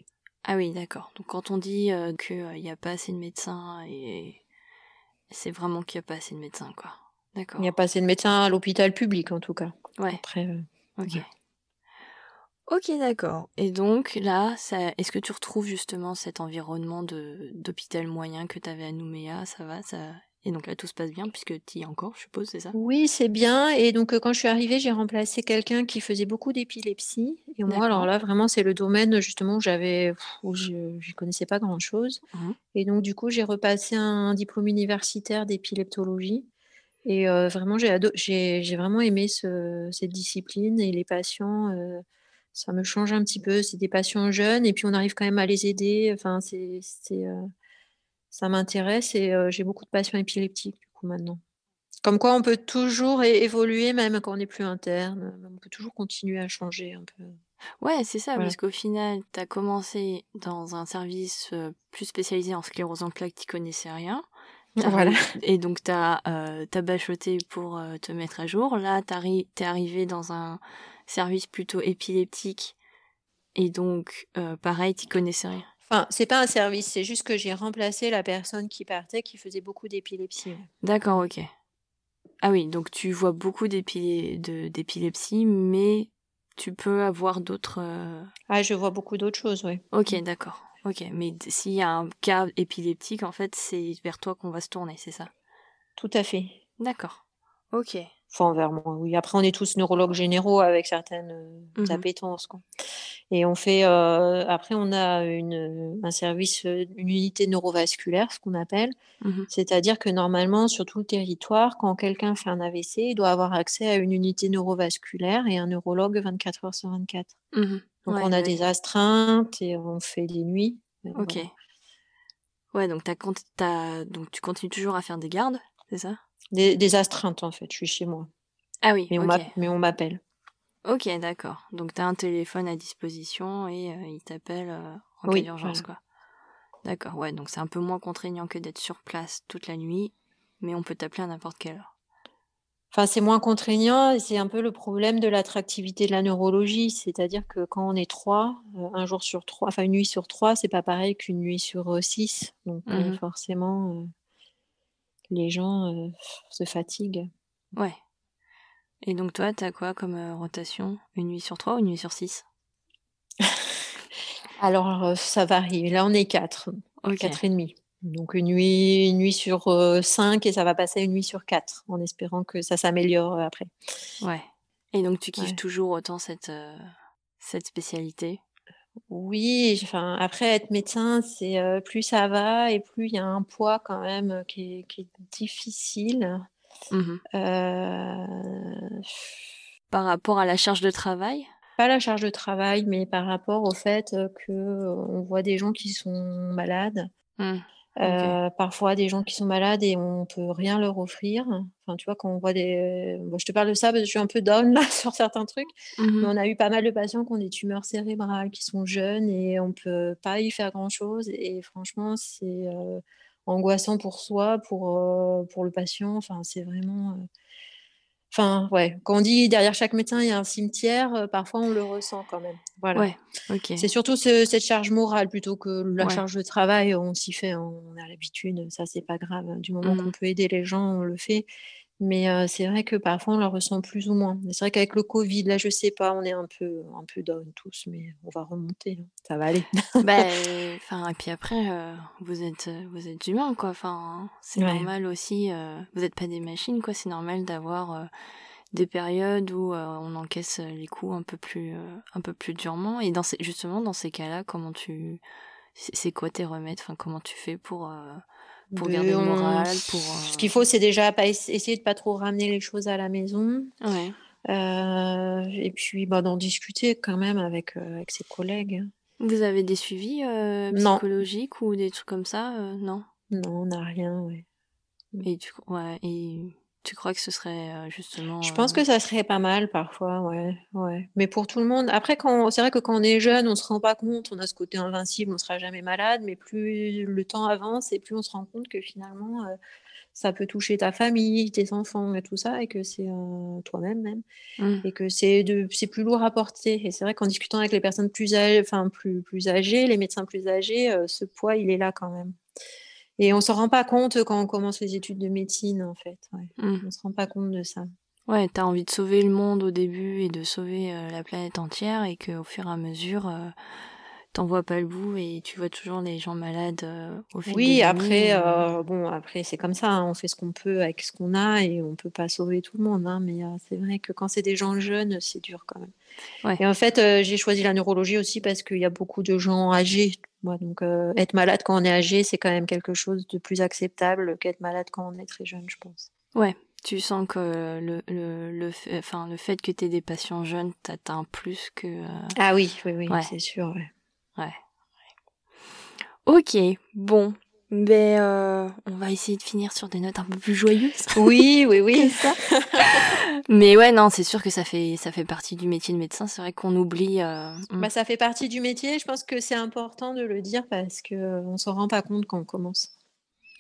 A: Ah oui, d'accord. Donc quand on dit euh, qu'il n'y a pas assez de médecins, et c'est vraiment qu'il n'y a pas assez de médecins, quoi. D'accord.
B: Il n'y a pas assez de médecins à l'hôpital public en tout cas.
A: Ouais,
B: Après, euh,
A: ok.
B: Ouais.
A: Ok, d'accord. Et donc là, ça, est-ce que tu retrouves justement cet environnement de d'hôpital moyen que tu avais à Nouméa? Ça va ça... Et donc là, tout se passe bien puisque tu y es encore, je suppose, c'est ça?
B: Oui, c'est bien. Et donc, euh, quand je suis arrivée, j'ai remplacé quelqu'un qui faisait beaucoup d'épilepsie. Et moi, alors là, vraiment, c'est le domaine justement où j'avais, où je ne connaissais pas grand-chose.
A: Mhm.
B: Et donc, du coup, j'ai repassé un diplôme universitaire d'épileptologie. Et euh, vraiment, j'ai ado- j'ai j'ai vraiment aimé ce- cette discipline. Et les patients, euh, ça me change un petit peu. C'est des patients jeunes et puis on arrive quand même à les aider. Enfin, c'est, euh, ça m'intéresse et euh, j'ai beaucoup de patients épileptiques du coup maintenant. Comme quoi, on peut toujours évoluer, même quand on n'est plus interne. On peut toujours continuer à changer un peu.
A: Ouais, c'est ça,
B: Voilà.
A: parce qu'au final, tu as commencé dans un service euh, plus spécialisé en sclérose en plaques, tu connaissais rien.
B: Voilà.
A: Et donc, tu as, bachoté pour euh, te mettre à jour. Là, tu es arrivé dans un service plutôt épileptique. Et donc, euh, pareil, tu connaissais rien.
B: Enfin, c'est pas un service, c'est juste que j'ai remplacé la personne qui partait, qui faisait beaucoup d'épilepsie.
A: D'accord, ok. Ah oui, donc tu vois beaucoup d'épilepsie, mais tu peux avoir d'autres... euh,
B: Ah, je vois beaucoup d'autres choses, oui.
A: Ok, d'accord. Ok, mais s'il y a un cas épileptique, en fait, c'est vers toi qu'on va se tourner, c'est ça?
B: Tout à fait.
A: D'accord. Ok.
B: Enfin, vers moi, oui. Après, on est tous neurologues généraux avec certaines euh, appétences. Quoi. Et on fait. euh, après, on a une, un service, euh, une unité neurovasculaire, ce qu'on appelle.
A: Mhm.
B: C'est-à-dire que normalement, sur tout le territoire, quand quelqu'un fait un AVC, il doit avoir accès à une unité neurovasculaire et un neurologue 24 heures sur 24.
A: Mhm.
B: Donc on a des astreintes et on fait des nuits.
A: Ok. Ouais, donc, as, donc tu continues toujours à faire des gardes, c'est ça?
B: Des, astreintes en fait, je suis chez moi.
A: Ah oui,
B: mais on m'appelle.
A: Ok, d'accord. Donc tu as un téléphone à disposition et euh, il t'appelle euh, en cas d'urgence, quoi. D'accord, ouais, donc c'est un peu moins contraignant que d'être sur place toute la nuit, mais on peut t'appeler à n'importe quelle heure.
B: Enfin, c'est moins contraignant et c'est un peu le problème de l'attractivité de la neurologie. C'est-à-dire que quand on est trois, euh, un jour sur trois, enfin une nuit sur trois, c'est pas pareil qu'une nuit sur six. Donc mmh forcément, les gens se fatiguent.
A: Ouais. Et donc toi, tu as quoi comme euh, rotation? Une nuit sur trois ou une nuit sur six?
B: Alors, euh, ça varie. Là, on est quatre. Quatre et demi. Donc, une nuit, une nuit sur euh, cinq et ça va passer une nuit sur quatre, en espérant que ça s'améliore après.
A: Ouais. Et donc, tu kiffes toujours autant cette, cette spécialité?
B: Oui. Enfin, après, être médecin, c'est plus ça va et plus il y a un poids quand même qui est, qui est difficile. Mmh
A: par rapport à la charge de travail?
B: Pas la charge de travail, mais par rapport au fait qu'on voit des gens qui sont malades. Mmh. Parfois des gens qui sont malades et on peut rien leur offrir. Enfin, tu vois, quand on voit des. je te parle de ça parce que je suis un peu down là sur certains trucs. Mmh mais on a eu pas mal de patients qui ont des tumeurs cérébrales, qui sont jeunes et on peut pas y faire grand chose. Et franchement, c'est angoissant pour soi, pour, euh, pour le patient. Enfin, c'est vraiment. Enfin, ouais, quand on dit derrière chaque médecin, il y a un cimetière, euh, parfois on le ressent quand même. Voilà.
A: Ouais.
B: C'est surtout cette charge morale plutôt que la charge de travail. On s'y fait, on a l'habitude, ça c'est pas grave. Du moment qu'on mmh. peut aider les gens, on le fait. Mais c'est vrai que parfois on la ressent plus ou moins. C'est vrai qu'avec le Covid, là, je sais pas, on est un peu, un peu down tous, mais on va remonter, hein. ça va aller.
A: bah, enfin, et puis après, vous êtes, vous êtes humain, quoi. Enfin, c'est normal aussi. vous n'êtes pas des machines, quoi. C'est normal d'avoir des périodes où on encaisse les coups un peu plus, un peu plus durement. Et dans justement, dans ces cas-là, comment tu, c'est quoi tes remèdes? Enfin, comment tu fais pour pour garder le moral. Pour,
B: Ce qu'il faut, c'est déjà pas essayer de pas trop ramener les choses à la maison. Ouais. Euh, et puis bah, d'en discuter quand même avec, euh, avec ses collègues.
A: Vous avez des suivis euh, psychologiques ou des trucs comme ça Non?
B: Non, on n'a rien, ouais.
A: Et, du, ouais, et tu crois que ce serait euh, justement.
B: Je pense euh, que ça serait pas mal parfois, ouais. ouais. Mais pour tout le monde. Après, quand... c'est vrai que quand on est jeune, on se rend pas compte, on a ce côté invincible, on sera jamais malade, mais plus le temps avance et plus on se rend compte que finalement, euh, ça peut toucher ta famille, tes enfants et tout ça, et que c'est toi-même même. Mmh. Et que c'est, de... c'est plus lourd à porter. Et c'est vrai qu'en discutant avec les personnes plus âgées, enfin, plus, plus âgées, les médecins plus âgés, ce poids, il est là quand même. Et on s'en rend pas compte quand on commence les études de médecine, en fait. Ouais. Mmh. On se rend pas compte de ça.
A: Ouais, t'as envie de sauver le monde au début et de sauver euh, la planète entière et qu'au fur et à mesure, euh, t'en vois pas le bout et tu vois toujours les gens malades euh, au fil
B: Oui, après, bon, après c'est comme ça, hein, on fait ce qu'on peut avec ce qu'on a et on peut pas sauver tout le monde, hein, mais c'est vrai que quand c'est des gens jeunes, c'est dur quand même. Ouais. Et en fait, j'ai choisi la neurologie aussi parce qu'il y a beaucoup de gens âgés donc, euh, être malade quand on est âgé, c'est quand même quelque chose de plus acceptable qu'être malade quand on est très jeune, je pense.
A: Ouais, tu sens que le, le, le, enfin, le fait que tu aies des patients jeunes t'atteint plus que. Euh,
B: ah oui, oui, oui, c'est sûr. Ouais.
A: Ouais. Ok, bon, mais euh, on va essayer de finir sur des notes un peu plus joyeuses.
B: Oui, oui, oui.
A: ça. Mais ouais, non, c'est sûr que ça fait ça fait partie du métier de médecin. C'est vrai qu'on oublie. Euh.
B: Bah, ça fait partie du métier. Je pense que c'est important de le dire parce que euh, on s'en rend pas compte quand on commence.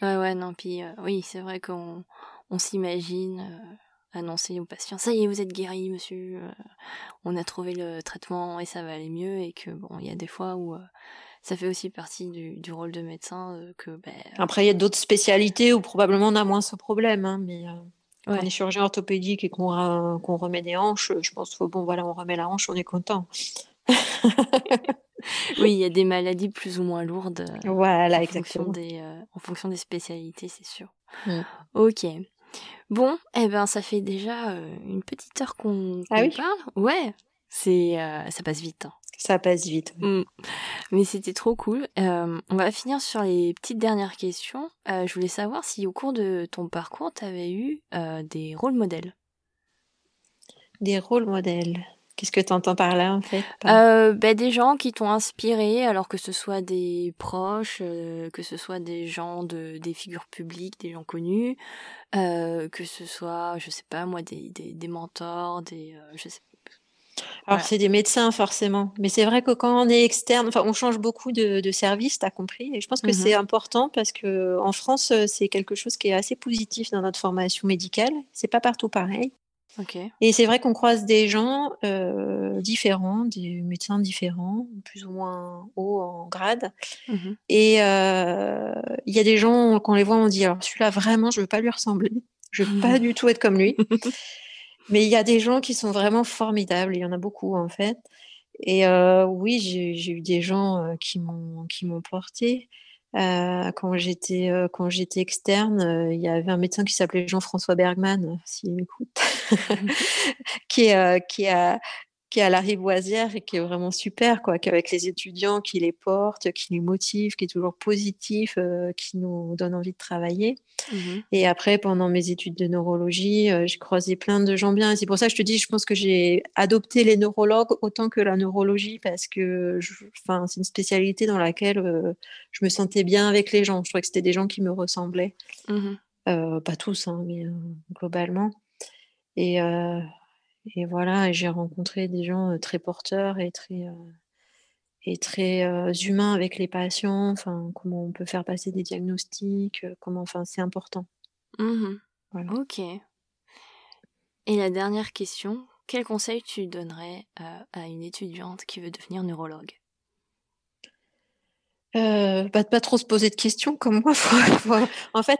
A: Ouais, ouais, non. Puis oui, c'est vrai qu'on on, s'imagine annoncer aux patients ça y est, vous êtes guéri, monsieur. on a trouvé le traitement et ça va aller mieux. Et que bon, il y a des fois où ça fait aussi partie du, rôle de médecin euh, que. Ben,
B: Après, il y a d'autres spécialités où probablement on a moins ce problème, hein, mais. Euh, quand on est chirurgien orthopédique et qu'on remet des hanches, je pense que bon voilà, on remet la hanche, on est content.
A: oui, il y a des maladies plus ou moins lourdes.
B: Euh, voilà, en exactement.
A: Fonction des, en fonction des spécialités, c'est sûr. Mm. Ok. Bon, eh ben, ça fait déjà une petite heure qu'on ah parle. Ouais, c'est, ça passe vite. Hein.
B: Ça passe vite.
A: Mm. Mais c'était trop cool. Euh, on va finir sur les petites dernières questions. Euh, je voulais savoir si au cours de ton parcours, tu avais eu euh, des rôles modèles.
B: Des rôles modèles. Qu'est-ce que tu entends par là en fait
A: euh, ben, Des gens qui t'ont inspiré, alors que ce soit des proches, euh, que ce soit des gens, de, des figures publiques, des gens connus, euh, que ce soit, je sais pas moi, des, des, des mentors, des. je sais
B: alors, c'est des médecins forcément, mais c'est vrai que quand on est externe, enfin, on change beaucoup de, de services, tu as compris, et je pense que mmh c'est important parce que en France, c'est quelque chose qui est assez positif dans notre formation médicale. C'est pas partout pareil. Et c'est vrai qu'on croise des gens euh, différents, des médecins différents, plus ou moins hauts en grade. Mmh et euh, il y a des gens, quand on les voit, on dit alors celui-là, vraiment, je veux pas lui ressembler. Je veux pas du tout être comme lui. Mais il y a des gens qui sont vraiment formidables. Il y en a beaucoup, en fait. Et euh, oui, j'ai eu des gens qui m'ont porté. Euh, quand j'étais euh, quand j'étais externe, euh, il y avait un médecin qui s'appelait Jean-François Bergman, s'il m'écoute, qui, qui a qui est à la Rivoisière et qui est vraiment super, quoi, qu'avec les étudiants, qui les portent, qui les motive, qui est toujours positif, euh, qui nous donne envie de travailler. Mmh et après, pendant mes études de neurologie, euh, j'ai croisé plein de gens bien. Et c'est pour ça que je te dis, je pense que j'ai adopté les neurologues autant que la neurologie parce que c'est une spécialité dans laquelle euh, je me sentais bien avec les gens. Je trouvais que c'était des gens qui me ressemblaient. Mmh pas tous, hein, mais globalement. Et et voilà, j'ai rencontré des gens très porteurs et très, et très humains avec les patients. Enfin, comment on peut faire passer des diagnostics, comment, enfin, c'est important.
A: Mmh ok. Et la dernière question, quel conseil tu donnerais à une étudiante qui veut devenir neurologue?
B: Euh, bah, pas trop se poser de questions comme moi. en fait,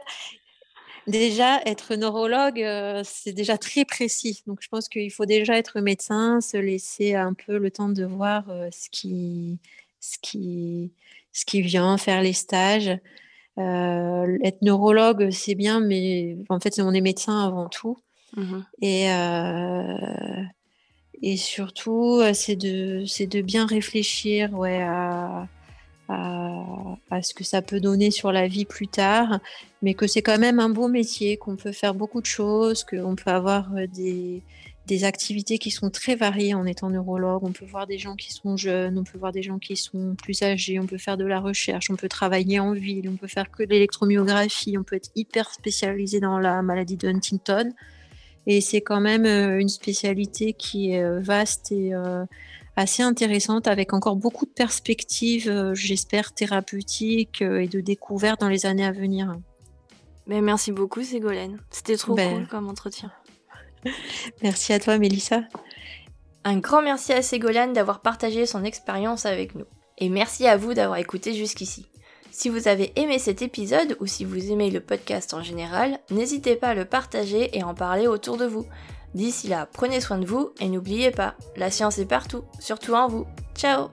B: déjà, être neurologue, euh, c'est déjà très précis. Donc, je pense qu'il faut déjà être médecin, se laisser un peu le temps de voir euh, ce, qui, ce, qui, ce qui vient, faire les stages. Euh, être neurologue, c'est bien, mais en fait, on est médecin avant tout. Mmh et, et surtout, c'est de, de bien réfléchir ouais, à à, ce que ça peut donner sur la vie plus tard, mais que c'est quand même un beau métier, qu'on peut faire beaucoup de choses, qu'on peut avoir euh, des, des, activités qui sont très variées en étant neurologue. On peut voir des gens qui sont jeunes, on peut voir des gens qui sont plus âgés, on peut faire de la recherche, on peut travailler en ville, on peut faire que de l'électromyographie, on peut être hyper spécialisé dans la maladie de Huntington. Et c'est quand même euh, une spécialité qui est euh, vaste et assez intéressante avec encore beaucoup de perspectives, euh, j'espère, thérapeutiques euh, et de découvertes dans les années à venir.
A: Mais merci beaucoup Ségolène, c'était trop ben. cool comme entretien.
B: merci à toi Mélissa.
A: Un grand merci à Ségolène d'avoir partagé son expérience avec nous. Et merci à vous d'avoir écouté jusqu'ici. Si vous avez aimé cet épisode ou si vous aimez le podcast en général, n'hésitez pas à le partager et en parler autour de vous. D'ici là, prenez soin de vous et n'oubliez pas, la science est partout, surtout en vous. Ciao